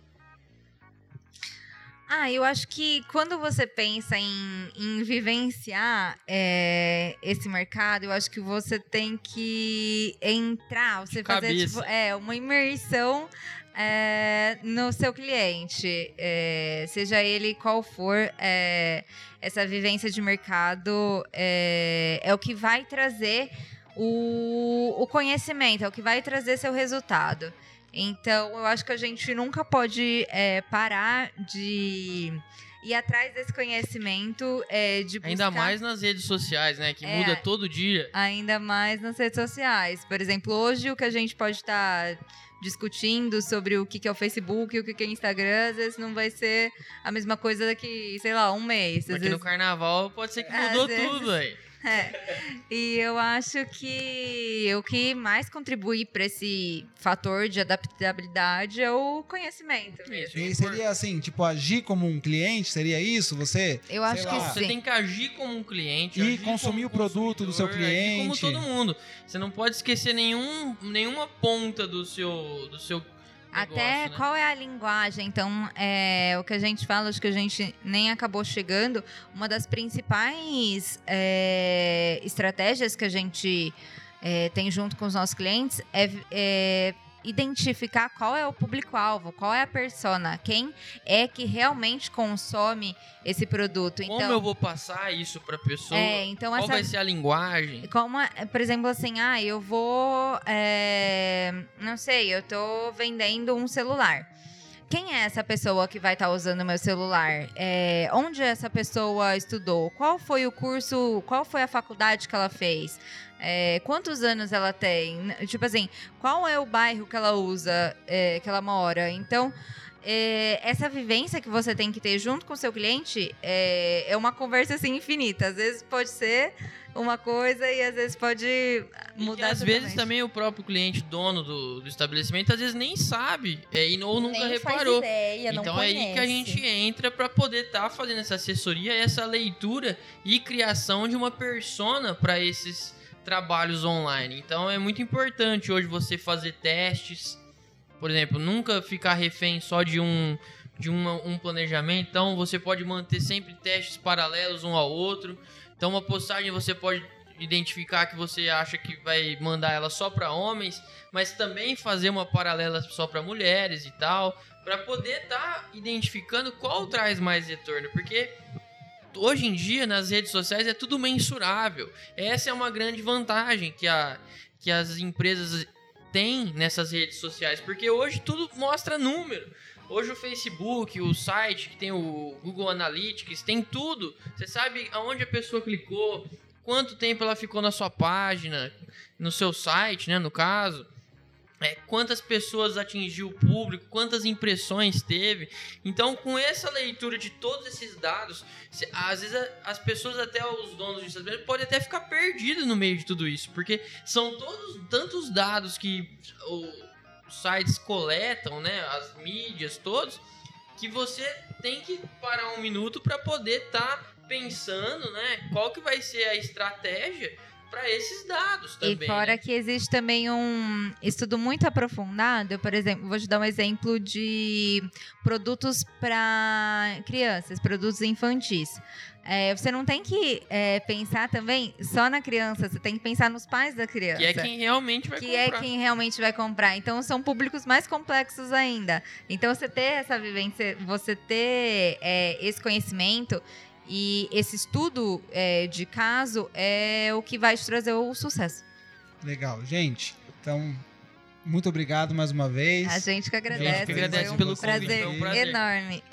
Ah, eu acho que quando você pensa em, em vivenciar é, esse mercado, eu acho que você tem que entrar, você fazer tipo, é, uma imersão é, no seu cliente, é, seja ele qual for, é, essa vivência de mercado é, é o que vai trazer o, o conhecimento, é o que vai trazer seu resultado. Então, eu acho que a gente nunca pode é, parar de ir atrás desse conhecimento, é, de buscar... Ainda mais nas redes sociais, né? Que É. muda todo dia. Ainda mais nas redes sociais. Por exemplo, hoje o que a gente pode estar discutindo sobre o que é o Facebook e o que é Instagram, às vezes não vai ser a mesma coisa daqui, sei lá, um mês. Porque vezes no carnaval pode ser que mudou vezes- tudo, velho. É. E eu acho que o que mais contribui para esse fator de adaptabilidade é o conhecimento. mesmo. E seria assim, tipo, agir como um cliente, seria isso? Você Eu acho sei que lá. Você sim. tem que agir como um cliente. E consumir o produto do seu cliente. Como todo mundo. Você não pode esquecer nenhum, nenhuma ponta do seu, do seu Até negócio, né? qual é a linguagem? Então, é, o que a gente fala, acho que a gente nem acabou chegando. Uma das principais é, estratégias que a gente é, tem junto com os nossos clientes é, é identificar qual é o público-alvo, qual é a persona, quem é que realmente consome esse produto. Como Então, eu vou passar isso pra pessoa? é, então Qual essa vai ser a linguagem? como, por exemplo, assim, ah, eu vou. é, não sei, eu tô vendendo um celular. Quem é essa pessoa que vai estar usando o meu celular? É, onde essa pessoa estudou? Qual foi o curso? Qual foi a faculdade que ela fez? É, quantos anos ela tem? Tipo assim, qual é o bairro que ela usa, é, que ela mora? Então, é, essa vivência que você tem que ter junto com o seu cliente é, é uma conversa assim infinita. Às vezes pode ser uma coisa e às vezes pode mudar. E às vezes também o próprio cliente, dono do, do estabelecimento, às vezes nem sabe é, e, ou nunca Nem reparou. Ideia, Então é aí que a gente entra para poder estar fazendo essa assessoria, essa leitura e criação de uma persona para esses trabalhos online. Então é muito importante hoje você fazer testes, por exemplo, nunca ficar refém só de um de uma- um planejamento. Então você pode manter sempre testes paralelos um ao outro. Então uma postagem você pode identificar que você acha que vai mandar ela só para homens, mas também fazer uma paralela só para mulheres e tal, para poder estar identificando qual traz mais retorno, porque hoje em dia nas redes sociais é tudo mensurável. Essa é uma grande vantagem que, a, que as empresas têm nessas redes sociais, porque hoje tudo mostra número. Hoje o Facebook, o site que tem o Google Analytics, tem tudo. Você sabe aonde a pessoa clicou, quanto tempo ela ficou na sua página, no seu site, né, no caso. É, quantas pessoas atingiu o público, quantas impressões teve. Então, com essa leitura de todos esses dados, às vezes a- as pessoas, até os donos de estabelecimento, podem até ficar perdidos no meio de tudo isso, porque são todos tantos dados que os sites coletam, né, as mídias, todos, que você tem que parar um minuto para poder estar pensando, né, qual que vai ser a estratégia para esses dados também. E fora né? que existe também um estudo muito aprofundado, por exemplo, vou te dar um exemplo de produtos para crianças, produtos infantis. É, você não tem que é, pensar também só na criança, você tem que pensar nos pais da criança. Que é quem realmente vai que comprar. é quem realmente vai comprar. Então são públicos mais complexos ainda. Então você ter essa vivência, você ter é, esse conhecimento e esse estudo é, de caso é o que vai te trazer o sucesso. Legal, gente. Então, muito obrigado mais uma vez. A gente que agradece. Gente que agradece um pelo prazer, convite, foi um prazer. enorme.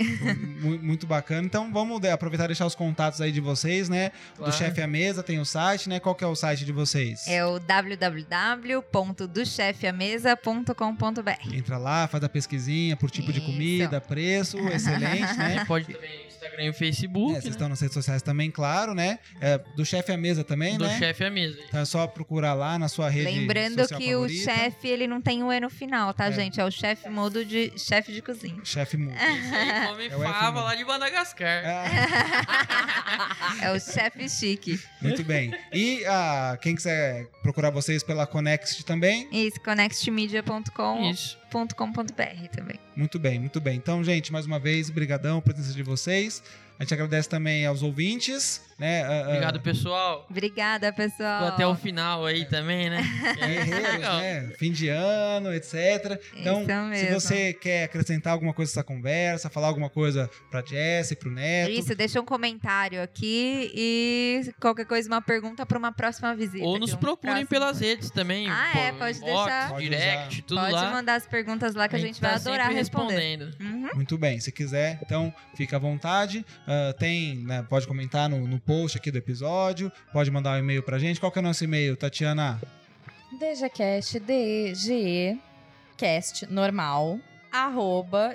Mu- Muito bacana. Então, vamos de- aproveitar e deixar os contatos aí de vocês, né? Do Claro. Chefe à Mesa, tem o site, né? Qual que é o site de vocês? É o www.dochefeamesa.com.br. Entra lá, faz a pesquisinha por tipo de Isso. comida, preço, excelente, né? Pode também Instagram e no Facebook, É, vocês né? estão nas redes sociais também, claro, né? É, do Chefe à Mesa também, Do né? chefe à mesa. Então é só procurar lá na sua rede Lembrando que favorita. o chefe, ele não tem o E no final, tá, É. gente? É o chefe modo de chefe de cozinha. Chefe Mudo. Aí come É o fava F1. lá de Madagascar. Ah, É o chefe chique. muito bem. E ah, quem quiser procurar vocês pela Conext também, Isso, connectmedia.com.br Isso. também. Muito bem, muito bem. Então, gente, mais uma vez, brigadão a presença de vocês. A gente agradece também aos ouvintes, né? ah, ah, Obrigado, pessoal. Obrigada, pessoal. Ficou até o final aí também, né? É Guerreiros, legal. né? Fim de ano, etc. Então, se você quer acrescentar alguma coisa nessa conversa, falar alguma coisa pra Jess, pro Neto, Isso, deixa um comentário aqui e qualquer coisa, uma pergunta para uma próxima visita. Ou nos um procurem pelas redes também. Ah, pô, é, pode inbox, deixar. Pode direct, usar. tudo Pode lá. mandar as perguntas lá que a gente, vai tá adorar responder. respondendo. Uhum. Muito bem, se quiser, então fica à vontade. Ah, tem, né, pode comentar no, no post aqui do episódio, pode mandar um e-mail pra gente. Qual que é o nosso e-mail, Tatiana? DGCast, D-E-G-E, cast normal,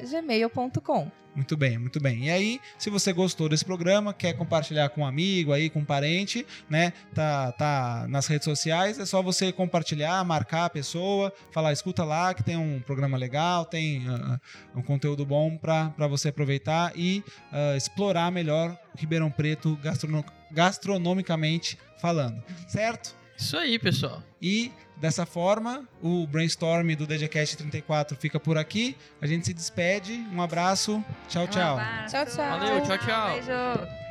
gmail.com. Muito bem, muito bem. E aí, se você gostou desse programa, quer compartilhar com um amigo aí, com um parente, né? Tá, tá nas redes sociais, é só você compartilhar, marcar a pessoa, falar, escuta lá que tem um programa legal, tem ah, um conteúdo bom para você aproveitar e ah, explorar melhor Ribeirão Preto gastrono- gastronomicamente falando, certo? Isso aí, pessoal. E dessa forma, o brainstorm do DGCast 34 fica por aqui. A gente se despede. Um abraço. Tchau, tchau. Um abraço. Tchau, tchau. Valeu, tchau, tchau. Beijo.